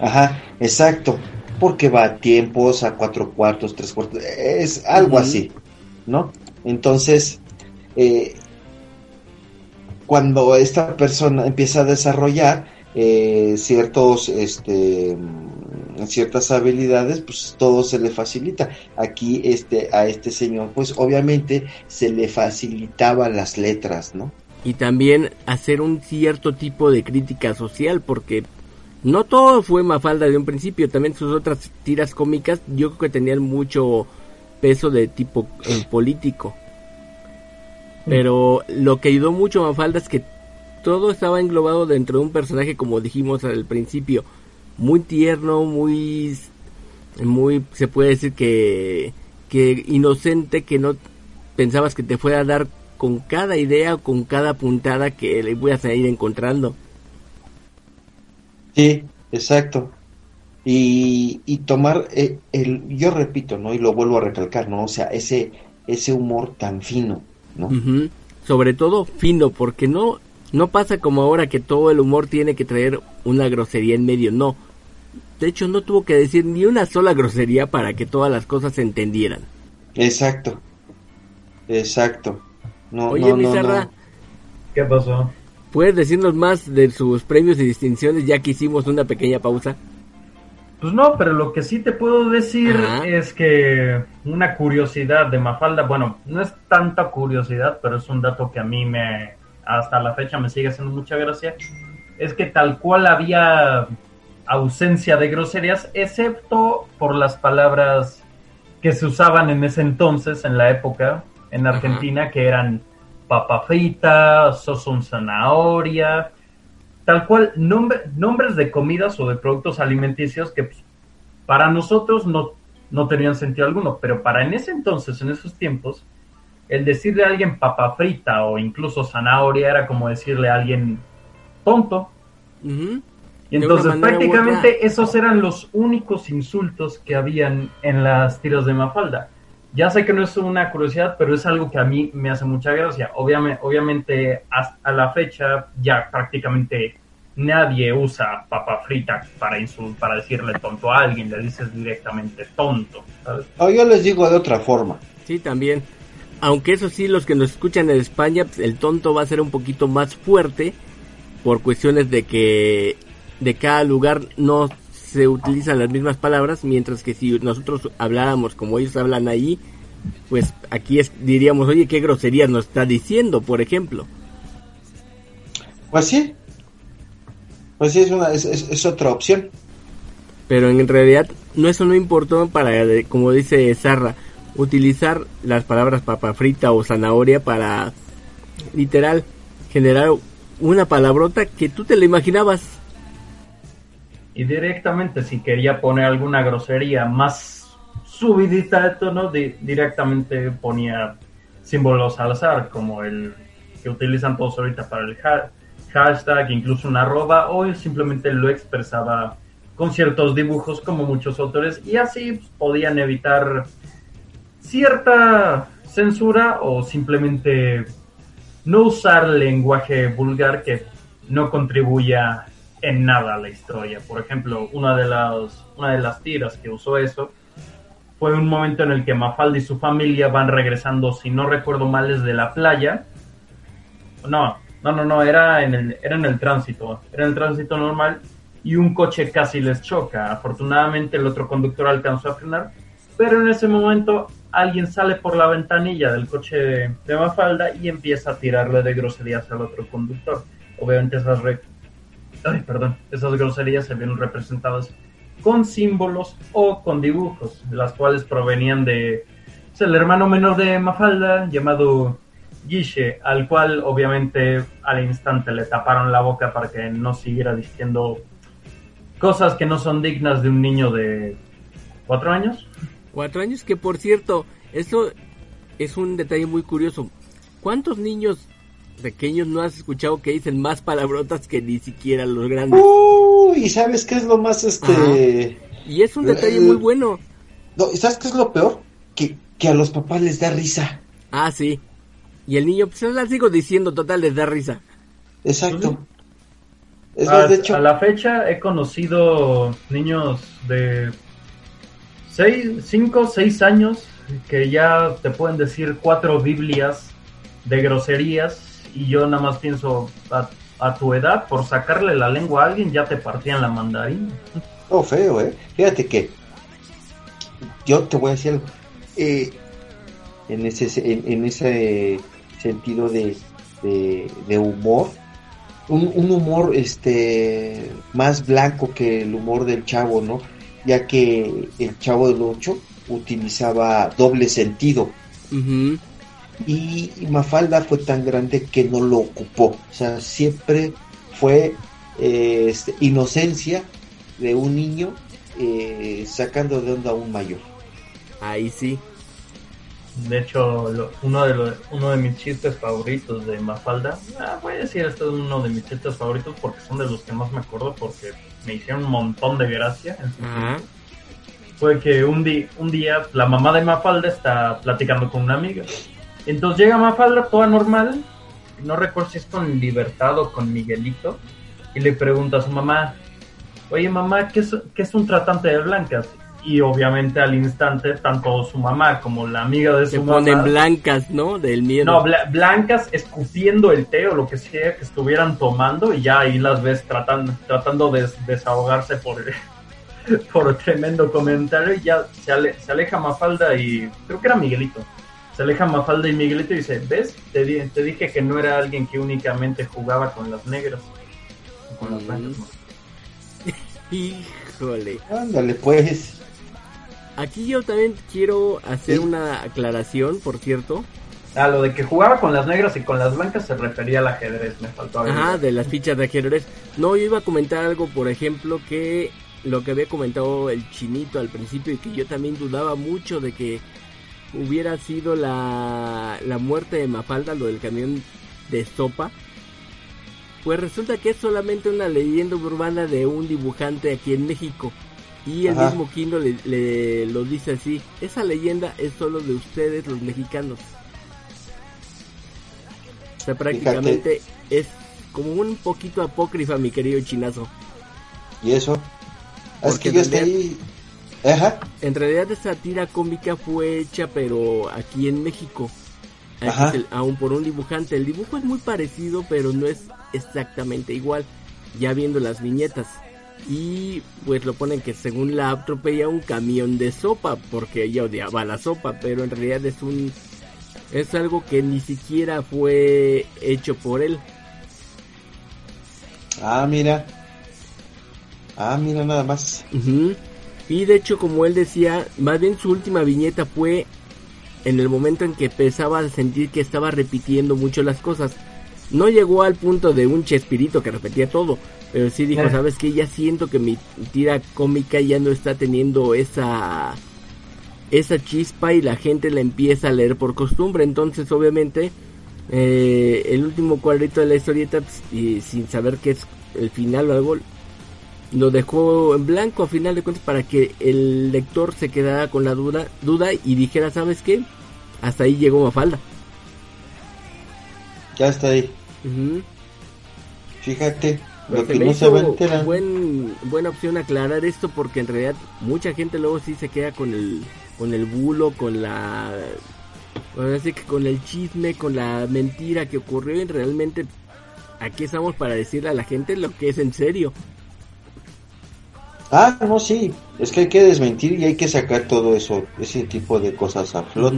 Ajá, exacto, porque va a tiempos, a cuatro cuartos, tres cuartos, es algo así, ¿no? Entonces, eh, cuando esta persona empieza a desarrollar eh, ciertos, este, ciertas habilidades, pues todo se le facilita. Aquí, este, a este señor, pues obviamente se le facilitaba las letras, ¿no? Y también hacer un cierto tipo de crítica social, porque no todo fue Mafalda de un principio, también sus otras tiras cómicas yo creo que tenían mucho peso de tipo eh, político. Pero lo que ayudó mucho a Mafalda es que todo estaba englobado dentro de un personaje, como dijimos al principio, muy tierno, muy, muy, se puede decir que, que inocente, que no pensabas que te fuera a dar con cada idea o con cada puntada que le voy a ir encontrando. Sí, exacto. Y, y tomar eh, el, yo repito, ¿no? Y lo vuelvo a recalcar, ¿no? O sea, ese, ese humor tan fino, ¿no? Sobre todo fino, porque no, no pasa como ahora que todo el humor tiene que traer una grosería en medio, no. De hecho, no tuvo que decir ni una sola grosería para que todas las cosas se entendieran. Exacto. Exacto. No, Oye, no, ¿Qué pasó? ¿Puedes decirnos más de sus premios y distinciones ya que hicimos una pequeña pausa? Pues no, pero lo que sí te puedo decir es que una curiosidad de Mafalda, bueno, no es tanta curiosidad, pero es un dato que a mí me, hasta la fecha me sigue haciendo mucha gracia, es que tal cual había ausencia de groserías, excepto por las palabras que se usaban en ese entonces, en la época, en Argentina, que eran papa frita, sos un zanahoria, tal cual, nombres de comidas o de productos alimenticios que pues, para nosotros no, no tenían sentido alguno, pero para en ese entonces, en esos tiempos, el decirle a alguien papa frita o incluso zanahoria era como decirle a alguien tonto. Y entonces prácticamente esos eran los únicos insultos que habían en las tiras de Mafalda. Ya sé que no es una curiosidad, pero es algo que a mí me hace mucha gracia. Obviamente, obviamente hasta la fecha ya prácticamente nadie usa papa frita para para decirle tonto a alguien, le dices directamente tonto. O yo les digo de otra forma. Sí, también. Aunque eso sí, los que nos escuchan en España, pues, el tonto va a ser un poquito más fuerte por cuestiones de que de cada lugar no se utilizan las mismas palabras, mientras que si nosotros habláramos como ellos hablan ahí, pues aquí es, diríamos, oye, qué groserías nos está diciendo, por ejemplo. Pues sí, pues sí, es, una, es, es, otra opción. Pero en realidad no eso no importó para, como dice Zarra, utilizar las palabras papa frita o zanahoria para literal generar una palabrota que tú te la imaginabas. Y directamente si quería poner alguna grosería más subidita de tono, directamente ponía símbolos al azar, como el que utilizan todos ahorita para el hashtag, incluso una arroba, o simplemente lo expresaba con ciertos dibujos como muchos autores y así podían evitar cierta censura o simplemente no usar lenguaje vulgar que no contribuya en nada la historia. Por ejemplo, una de las, una de las tiras que usó eso fue un momento en el que Mafalda y su familia van regresando, si no recuerdo mal, desde la playa No, no, no, no, era en el, era en el tránsito, era en el tránsito normal y un coche casi les choca. Afortunadamente el otro conductor alcanzó a frenar, pero en ese momento alguien sale por la ventanilla del coche de, Mafalda y empieza a tirarle de groserías al otro conductor. Obviamente esas, Ay, perdón, esas groserías se vieron representadas con símbolos o con dibujos, las cuales provenían de pues, el hermano menor de Mafalda llamado Guiche, al cual obviamente al instante le taparon la boca para que no siguiera diciendo cosas que no son dignas de un niño de cuatro años. Cuatro años, que por cierto, eso es un detalle muy curioso. ¿Cuántos niños pequeños no has escuchado que dicen más palabrotas que ni siquiera los grandes? Uy, ¿y sabes qué es lo más este? Y es un detalle muy bueno. No, ¿sabes qué es lo peor? Que, que a los papás les da risa. Ah, sí. Y el niño, pues la sigo diciendo, total, les da risa. Exacto. a, de hecho... a la fecha he conocido niños de 5, 6 años que ya te pueden decir cuatro Biblias de groserías y yo nada más pienso a, tu edad, por sacarle la lengua a alguien ya te partían la mandarina. Oh, feo, ¿eh? Fíjate que yo te voy a decir algo. Eh, en, ese, en, ese sentido de, de, humor, un, un, humor este más blanco que el humor del chavo, ¿no? Ya que el chavo del 8 utilizaba doble sentido y Mafalda fue tan grande que no lo ocupó. O sea, siempre fue eh, este, inocencia de un niño eh, sacando de onda a un mayor. Ahí sí. De hecho, uno, de uno de mis chistes favoritos de Mafalda, ah, voy a decir esto es uno de mis chistes favoritos porque son de los que más me acuerdo porque me hicieron un montón de gracia. Fue que un, un día la mamá de Mafalda está platicando con una amiga entonces llega Mafalda toda normal, no recuerdo si es con Libertad o con Miguelito, y le pregunta a su mamá, oye mamá, ¿qué es, qué es un tratante de blancas? Y obviamente al instante, tanto su mamá como la amiga de su Se ponen blancas, ¿no? Del miedo. No, blancas escupiendo el té o lo que sea que estuvieran tomando y ya ahí las ves tratando, tratando de desahogarse por, por tremendo comentario y ya se, se aleja Mafalda y creo que era Miguelito se aleja Mafalda y Miguelito y dice, ¿ves? Te, te dije que no era alguien que únicamente jugaba con las negras. Con las blancas. Híjole. Ándale, pues. Aquí yo también quiero hacer una aclaración, por cierto. Ah, lo de que jugaba con las negras y con las blancas se refería al ajedrez, me faltó Ah, de las fichas de ajedrez. No, yo iba a comentar algo, por ejemplo, que lo que había comentado el chinito al principio y que yo también dudaba mucho de que hubiera sido la, la muerte de Mafalda, lo del camión de sopa, pues resulta que es solamente una leyenda urbana de un dibujante aquí en México. Y el mismo Kino le, lo dice así, esa leyenda es solo de ustedes los mexicanos. O sea, prácticamente es como un poquito apócrifa, mi querido chinazo. ¿Y eso? es que yo estoy en realidad esa tira cómica fue hecha pero aquí en México. aún por un dibujante. El dibujo es muy parecido pero no es exactamente igual. Ya viendo las viñetas. Y pues lo ponen que según la atropella un camión de sopa porque ella odiaba la sopa. Pero en realidad es un... Es algo que ni siquiera fue hecho por él. Ah, mira. Ah, mira nada más. Y de hecho, como él decía, más bien su última viñeta fue en el momento en que empezaba a sentir que estaba repitiendo mucho las cosas. No llegó al punto de un chespirito que repetía todo, pero sí dijo, ¿sabes qué? Ya siento que mi tira cómica ya no está teniendo esa esa chispa y la gente la empieza a leer por costumbre. Entonces, obviamente, eh, el último cuadrito de la historieta, pues, y sin saber qué es el final o algo, lo dejó en blanco a final de cuentas para que el lector se quedara con la duda, duda y dijera, ¿sabes qué? Hasta ahí llegó Mafalda. Ya está ahí. Fíjate, lo que no se va a Buen, buena opción aclarar esto porque en realidad mucha gente luego sí se queda con el con el bulo, con la así que con el chisme, con la mentira que ocurrió y realmente aquí estamos para decirle a la gente lo que es en serio. Ah, no, sí, es que hay que desmentir y hay que sacar todo eso, ese tipo de cosas a flote.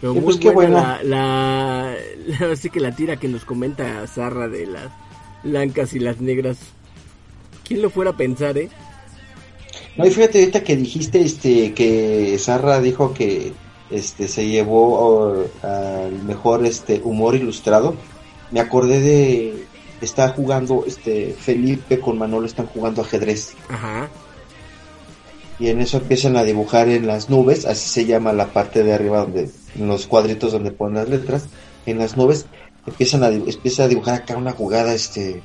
Pero muy pues qué bueno. la, la- así que la tira que nos comenta Zarra de las blancas y las negras. ¿Quién lo fuera a pensar, eh? No, y fíjate ahorita que dijiste este que Sarra dijo que este se llevó oh, al mejor este humor ilustrado. Me acordé de está jugando este Felipe con Manolo están jugando ajedrez Ajá. y en eso empiezan a dibujar en las nubes, así se llama la parte de arriba donde en los cuadritos donde ponen las letras, en las nubes empiezan a empieza a dibujar acá una jugada este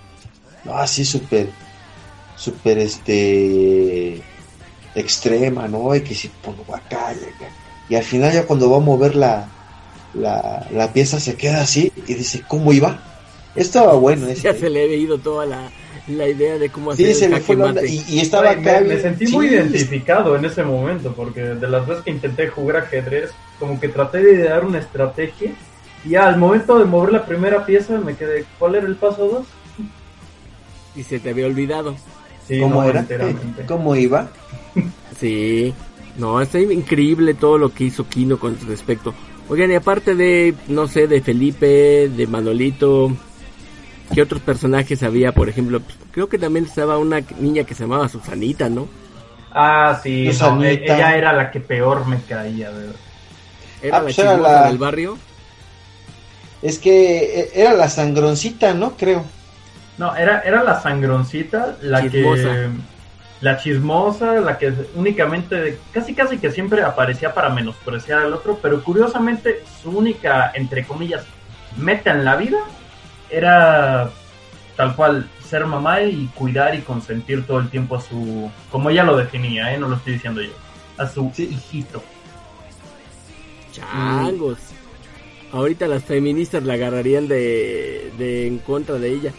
no, así súper súper este extrema, ¿no? Y que si pongo acá y acá. Y al final ya cuando va a mover la, la, la pieza se queda así y dice, ¿cómo iba? Estaba bueno ese. Ya se le he ido toda la, la idea de cómo Sí, hacer se el le fue la onda. mate. Y, y estaba me, sentí sí, muy identificado en ese momento, porque de las veces que intenté jugar ajedrez, como que traté de idear una estrategia, y al momento de mover la primera pieza me quedé, ¿cuál era el paso 2? Y se te había olvidado. Sí, ¿Cómo no, era? ¿Cómo iba? Sí. No, está increíble todo lo que hizo Kino con respecto. Oigan, y aparte de, no sé, de Felipe, de Manolito, ¿qué otros personajes había? Por ejemplo, pues, creo que también estaba una niña que se llamaba Susanita, ¿no? Ah, sí, no, Susanita. ella era la que peor me caía, de verdad. Era Ah, la pues era chismosa la- del barrio. Es que eh, era la sangroncita, ¿no? Creo. No, era, era la sangroncita, la Chismosa. que... La chismosa, la que únicamente, casi casi que siempre aparecía para menospreciar al otro, pero curiosamente su única, entre comillas, meta en la vida era tal cual ser mamá y cuidar y consentir todo el tiempo a su, como ella lo definía, ¿eh? no lo estoy diciendo yo, a su Sí. hijito. Changos. Ahorita las feministas la agarrarían de, de en contra de ella.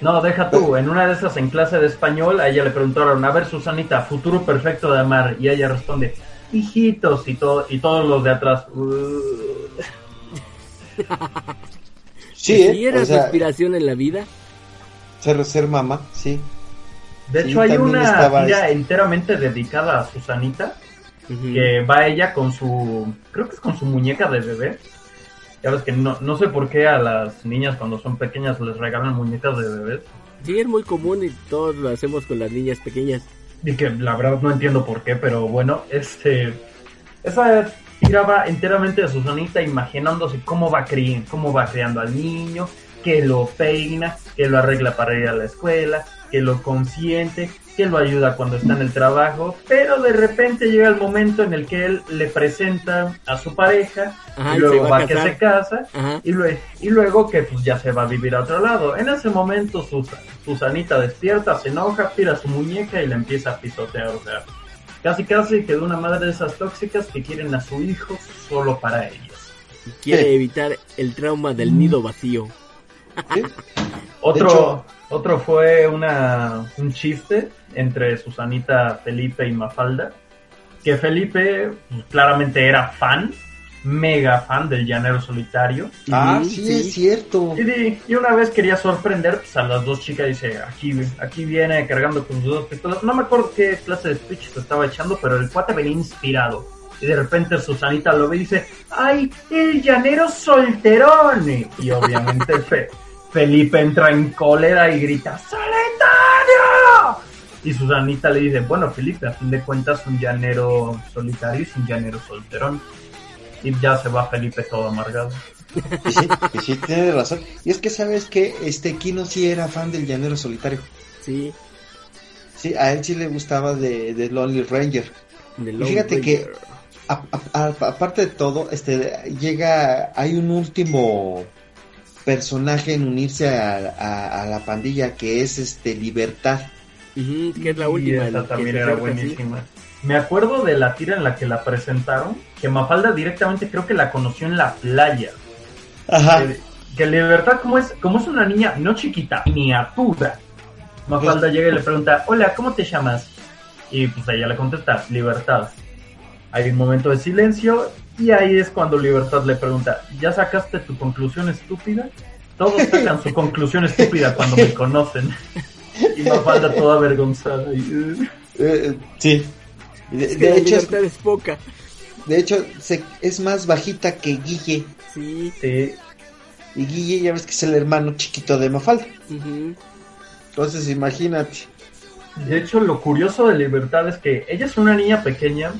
No, deja tú, en una de esas en clase de español, a ella le preguntaron, a ver Susanita, futuro perfecto de amar, y ella responde, hijitos, y, todo, y todos los de atrás. "Uh". Sí, ¿Sí ¿eh? era O su sea, inspiración en la vida? ser, ser mamá, sí. De Sí, hecho, hay una tira este- enteramente dedicada a Susanita, que va ella con su, creo que es con su muñeca de bebé. Ya ves que no, no sé por qué a las niñas cuando son pequeñas les regalan muñecas de bebés. Sí, es muy común y todos lo hacemos con las niñas pequeñas. Y que la verdad no entiendo por qué, pero bueno, este. Esa tira va enteramente de Susanita imaginándose cómo va criando, cómo va criando al niño, que lo peina, que lo arregla para ir a la escuela, que lo consiente, que lo ayuda cuando está en el trabajo, pero de repente llega el momento en el que él le presenta a su pareja, Ajá, y luego va, a que se casa, Ajá. y, lue- y luego que pues ya se va a vivir a otro lado. En ese momento Sus- Susanita despierta, se enoja, tira su muñeca y la empieza a pisotear. O sea, casi casi que de una madre de esas tóxicas que quieren a su hijo solo para ellos. Y quiere evitar el trauma del nido vacío. ¿sí? Otro, hecho- otro fue una, un chiste entre Susanita, Felipe y Mafalda, que Felipe pues, claramente era fan, mega fan del llanero solitario. Ah, sí, sí. es cierto. Y, una vez quería sorprender pues, a las dos chicas, dice, aquí, aquí viene cargando con sus dos pistolas. No me acuerdo qué clase de speech se estaba echando, pero el cuate venía inspirado. Y de repente Susanita lo ve y dice, ¡ay, el llanero solterón! Y obviamente Fe- Felipe entra en cólera y grita, ¡Solitario! Y Susanita le dice, bueno, Felipe, a fin de cuentas un llanero solitario es un llanero solterón. Y ya se va Felipe todo amargado. Y sí, y sí, tienes razón. Y es que sabes que este Kino sí era fan del llanero solitario. Sí. Sí, a él sí le gustaba de, de Lonely Ranger. Y fíjate que Ranger. aparte de todo, este llega, hay un último personaje en unirse a, a- a la pandilla que es este Libertad. Que es la Y última. esa que también era buenísima. Me acuerdo de la tira en la que la presentaron, que Mafalda directamente creo que la conoció en la playa. Ajá. Que, que Libertad, como es, como es una niña no chiquita, miniatura, Mafalda llega y le pregunta, hola, ¿cómo te llamas? Y pues ella le contesta, Libertad. Hay un momento de silencio y ahí es cuando Libertad le pregunta, ¿ya sacaste tu conclusión estúpida? Todos sacan su conclusión estúpida cuando me conocen. Y Mafalda toda avergonzada. Y, "Uh". Eh, sí. De, Es que de la hecho, es, libertad es poca. de hecho se- es más bajita que Guille. Sí. Sí, Y Guille ya ves que es el hermano chiquito de Mafalda. ujú. Entonces imagínate. De hecho, lo curioso de Libertad es que ella es una niña pequeña.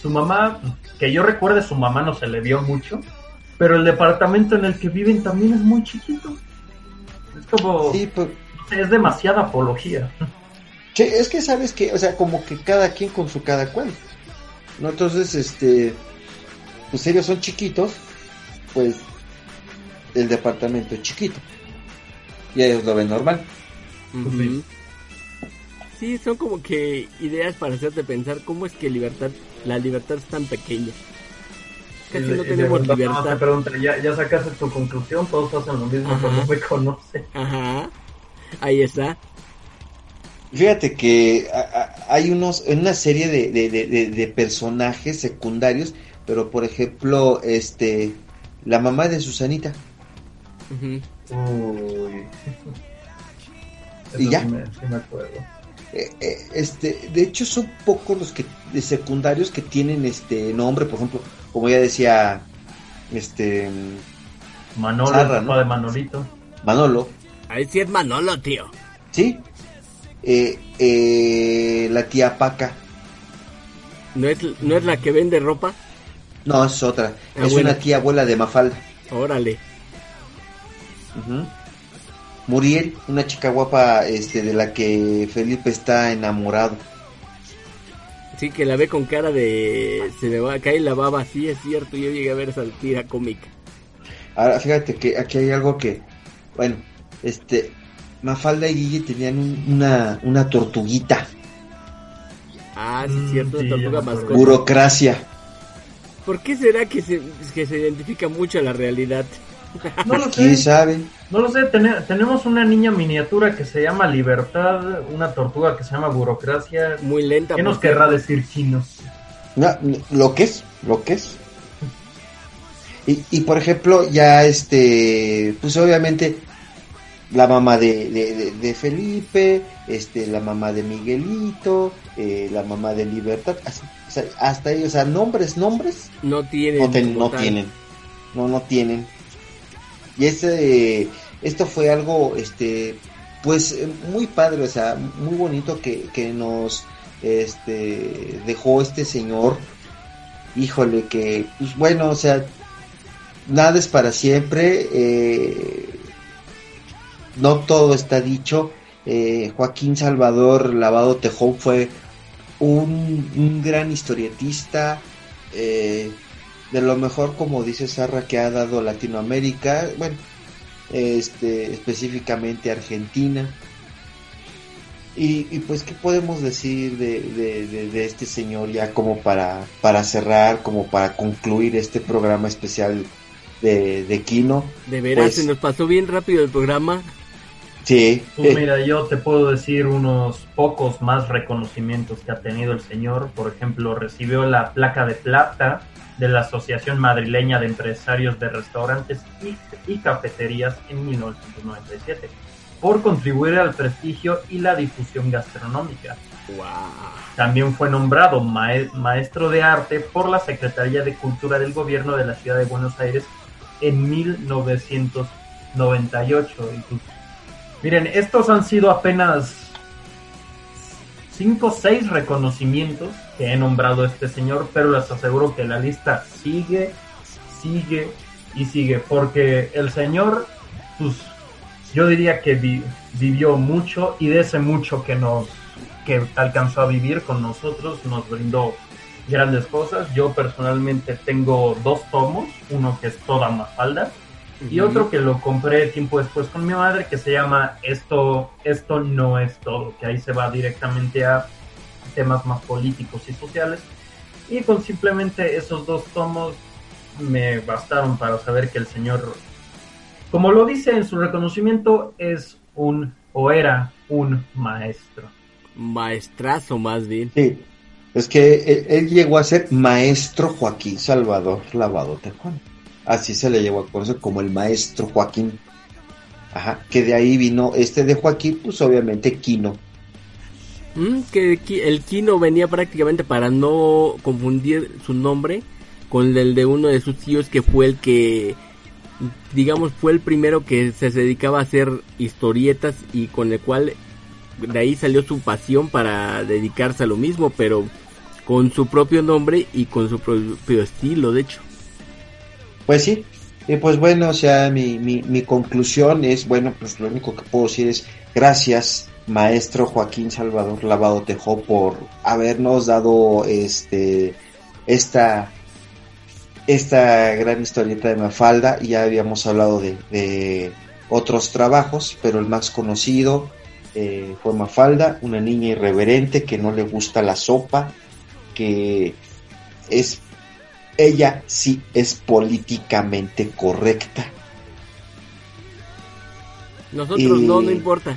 Su mamá, que yo recuerde, su mamá no se le vio mucho. Pero el departamento en el que viven también es muy chiquito. Es como. Sí, pues, es demasiada apología. Sí, es que sabes que, o sea, como que cada quien con su cada cual. ¿No? Entonces, este, pues ellos son chiquitos, pues el departamento es chiquito. Y ellos lo ven normal. Sí, son como que ideas para hacerte pensar cómo es que libertad, la libertad es tan pequeña. Casi Y no tenemos de verdad, libertad. te pregunta, ¿ya, ya sacaste tu conclusión, todos hacen lo mismo, Ajá. pero no me conocen. Ajá. Ahí está. Fíjate que hay unos, una serie de, de, de, de- de personajes secundarios, pero por ejemplo, este, la mamá de Susanita. Ujú. Uy. ¿Y ya? Sí me, sí me acuerdo. Eh, eh, este, de hecho son pocos los que de secundarios que tienen este nombre, por ejemplo, como ya decía este Manolo, ¿no? de Manolito. Manolo, Ahí sí es Manolo, tío. ¿sí? Eh, eh, la tía Paca, ¿No es, ¿No es la que vende ropa? no es otra, es una tía abuela de Mafalda. Órale. Muriel, una chica guapa este de la que Felipe está enamorado. Sí, que la ve con cara de... Se me va a caer la baba, sí, es cierto. Yo llegué a ver esa tira cómica. Ahora fíjate que aquí hay algo que, bueno, este Mafalda y Guille tenían un- una, una tortuguita, Ah, sí, Mm, es cierto, sí, tortuga mascota. burocracia. ¿Por qué será que se, que se identifica mucho a la realidad? No lo ¿Quién sé, sabe? no lo sé. tene- tenemos una niña miniatura que se llama Libertad, una tortuga que se llama Burocracia. Muy lenta. ¿Qué nos querrá decir chinos? No, lo que es, lo que es. Y, y por ejemplo, ya este, pues obviamente la mamá de, de, de- Felipe, este, la mamá de Miguelito, eh, la mamá de Libertad, así, o sea, hasta ellos, o sea, nombres, nombres, No tienen. no, ten- no tienen, no, no tienen. Y ese, esto fue algo, este, pues eh, muy padre, o sea, muy bonito que, que nos, este, dejó este señor. Híjole, que, pues bueno, o sea, nada es para siempre, eh, no todo está dicho. Eh, Joaquín Salvador Lavado Tejón fue un, un gran historietista, eh, de lo mejor, como dice Sarra, que ha dado Latinoamérica, bueno, este, específicamente Argentina. Y, y pues, ¿qué podemos decir de, de- de- de este señor ya como para, para cerrar, como para concluir este programa especial de, de Kino? De veras, Pues- se nos pasó bien rápido el programa. Sí, Pues mira, yo te puedo decir unos pocos más reconocimientos que ha tenido el señor. Por ejemplo, recibió la placa de plata de la Asociación Madrileña de Empresarios de Restaurantes y, y Cafeterías en 1997 por contribuir al prestigio y la difusión gastronómica. Wow. También fue nombrado mae- maestro de arte por la Secretaría de Cultura del Gobierno de la Ciudad de Buenos Aires en 1998. Y pues, miren, estos han sido apenas 5 o 6 reconocimientos que he nombrado a este señor, pero les aseguro que la lista sigue, sigue y sigue, porque el señor, pues yo diría que vi- vivió mucho y de ese mucho que nos que alcanzó a vivir con nosotros nos brindó grandes cosas. Yo personalmente tengo dos tomos, uno que es toda Mafalda y otro que lo compré tiempo después con mi madre que se llama Esto esto no es todo, que ahí se va directamente a temas más políticos y sociales. Y con simplemente esos dos tomos me bastaron para saber que el señor, como lo dice en su reconocimiento, es un o era un maestro. Maestrazo, más bien. sí. Es que él, él llegó a ser maestro Joaquín Salvador Lavado Tejón. Así se le llegó a conocer como el maestro Joaquín. Ajá, que de ahí vino este de Joaquín, pues obviamente Quino. Mm, que el Kino venía prácticamente para no confundir su nombre con el de uno de sus tíos que fue el que digamos fue el primero que se dedicaba a hacer historietas y con el cual de ahí salió su pasión para dedicarse a lo mismo pero con su propio nombre y con su propio estilo de hecho Pues sí, y pues bueno, o sea, mi, mi, conclusión es, bueno, pues lo único que puedo decir es gracias, maestro Joaquín Salvador Lavado Tejó, por habernos dado este esta esta gran historieta de Mafalda. Ya habíamos hablado de, de otros trabajos, pero el más conocido eh, fue Mafalda, una niña irreverente que no le gusta la sopa, que es ella sí es políticamente correcta. nosotros Y- no no importa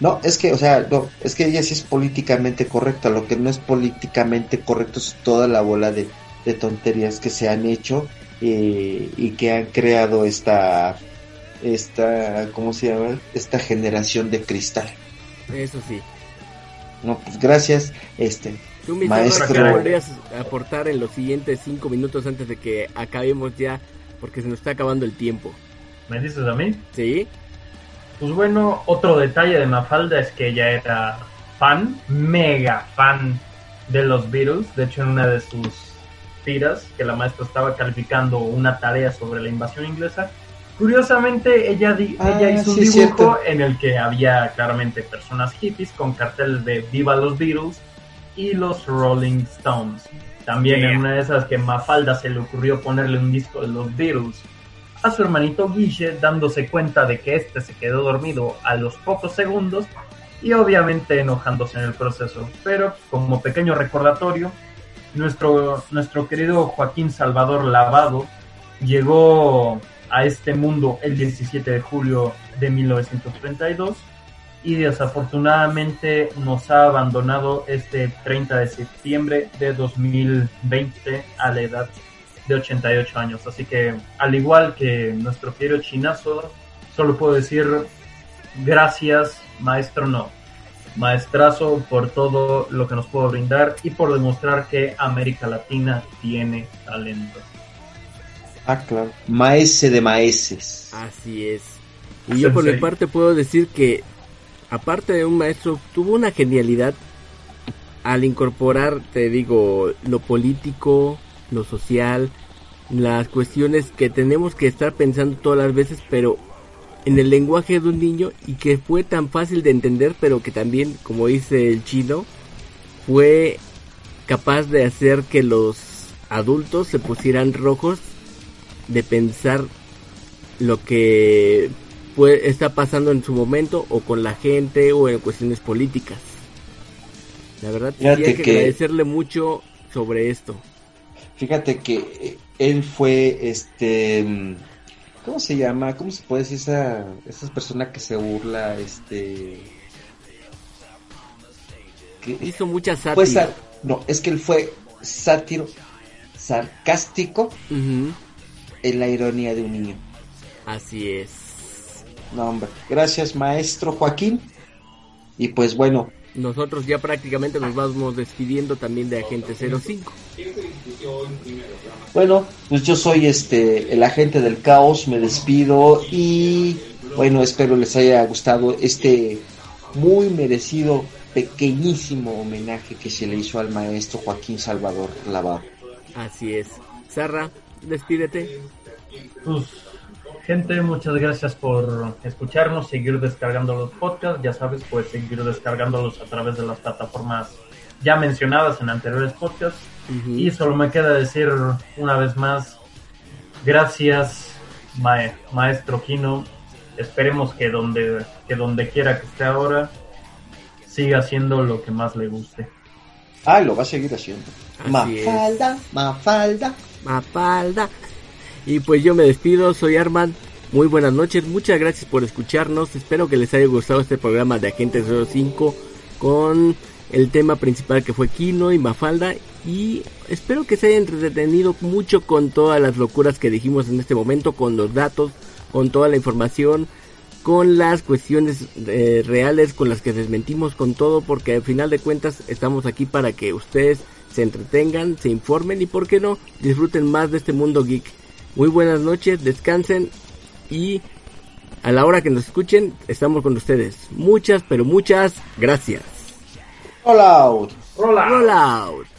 No, es que, o sea, no, es que ella sí es políticamente correcta. Lo que no es políticamente correcto es toda la bola de, de tonterías que se han hecho eh, y que han creado esta, esta, ¿cómo se llama? Esta generación de cristal. eso sí No, pues gracias, este, Tú, mi Maestro. Maestro. ¿qué podrías aportar en los siguientes cinco minutos antes de que acabemos ya? Porque se nos está acabando el tiempo. ¿Me dices a mí? ¿Sí? Pues bueno, otro detalle de Mafalda es que ella era fan, mega fan de los Beatles. De hecho, en una de sus tiras, que la maestra estaba calificando una tarea sobre la invasión inglesa, curiosamente ella, di- Ah, ella hizo un sí, es dibujo en el que había claramente personas hippies con carteles de Viva los Beatles y los Rolling Stones. También en una de esas que Mafalda se le ocurrió ponerle un disco de los Beatles a su hermanito Guille dándose cuenta de que este se quedó dormido a los pocos segundos y obviamente enojándose en el proceso. Pero como pequeño recordatorio, nuestro, nuestro querido Joaquín Salvador Lavado llegó a este mundo el 17 de julio de 1932 y desafortunadamente nos ha abandonado este 30 de septiembre de 2020 a la edad de 88 años. Así que, al igual que nuestro querido chinazo, solo puedo decir gracias, maestro no. Maestrazo por todo lo que nos pudo brindar y por demostrar que América Latina tiene talento. ah, claro, maese de maeses. Así es. Y yo por mi parte puedo decir que, aparte de un maestro, tuvo una genialidad al incorporar, te digo, lo político, lo social, las cuestiones que tenemos que estar pensando todas las veces, pero en el lenguaje de un niño y que fue tan fácil de entender, pero que también, como dice el chino, fue capaz de hacer que los adultos se pusieran rojos de pensar lo que puede, está pasando en su momento o con la gente o en cuestiones políticas. La verdad, Fíjate que, que- agradecerle mucho sobre esto. Fíjate que eh, él fue, este, ¿cómo se llama? ¿Cómo se puede decir esa, esa persona que se burla, este, que Hizo mucha sátira. no, es que él fue sátiro, sarcástico Ujú, en la ironía de un niño. Así es. No, hombre, gracias maestro Joaquín. Y pues bueno, Nosotros ya prácticamente nos vamos despidiendo también de Agente 05. Bueno, pues yo soy este el agente del caos, me despido y bueno, espero les haya gustado este muy merecido pequeñísimo homenaje que se le hizo al maestro Joaquín Salvador Lavado. Así es. Sarra, despídete. Pues, gente, muchas gracias por escucharnos, seguir descargando los podcasts. Ya sabes, puedes seguir descargándolos a través de las plataformas ya mencionadas en anteriores podcasts. Y solo me queda decir una vez más, gracias, mae- maestro Kino. Esperemos que donde, que donde quiera que esté ahora, siga haciendo lo que más le guste. Ah, lo va a seguir haciendo. Así es. Mafalda, Mafalda. Y pues yo me despido, soy Arman. Muy buenas noches, muchas gracias por escucharnos. Espero que les haya gustado este programa de Agente 05 con el tema principal que fue Kino y Mafalda y espero que se haya entretenido mucho con todas las locuras que dijimos en este momento, con los datos, con toda la información, con las cuestiones eh, reales con las que desmentimos con todo, porque al final de cuentas estamos aquí para que ustedes se entretengan, se informen y, por qué no, disfruten más de este mundo geek. Muy buenas noches, descansen y a la hora que nos escuchen, estamos con ustedes. Muchas, pero muchas gracias. Roll out. Roll out.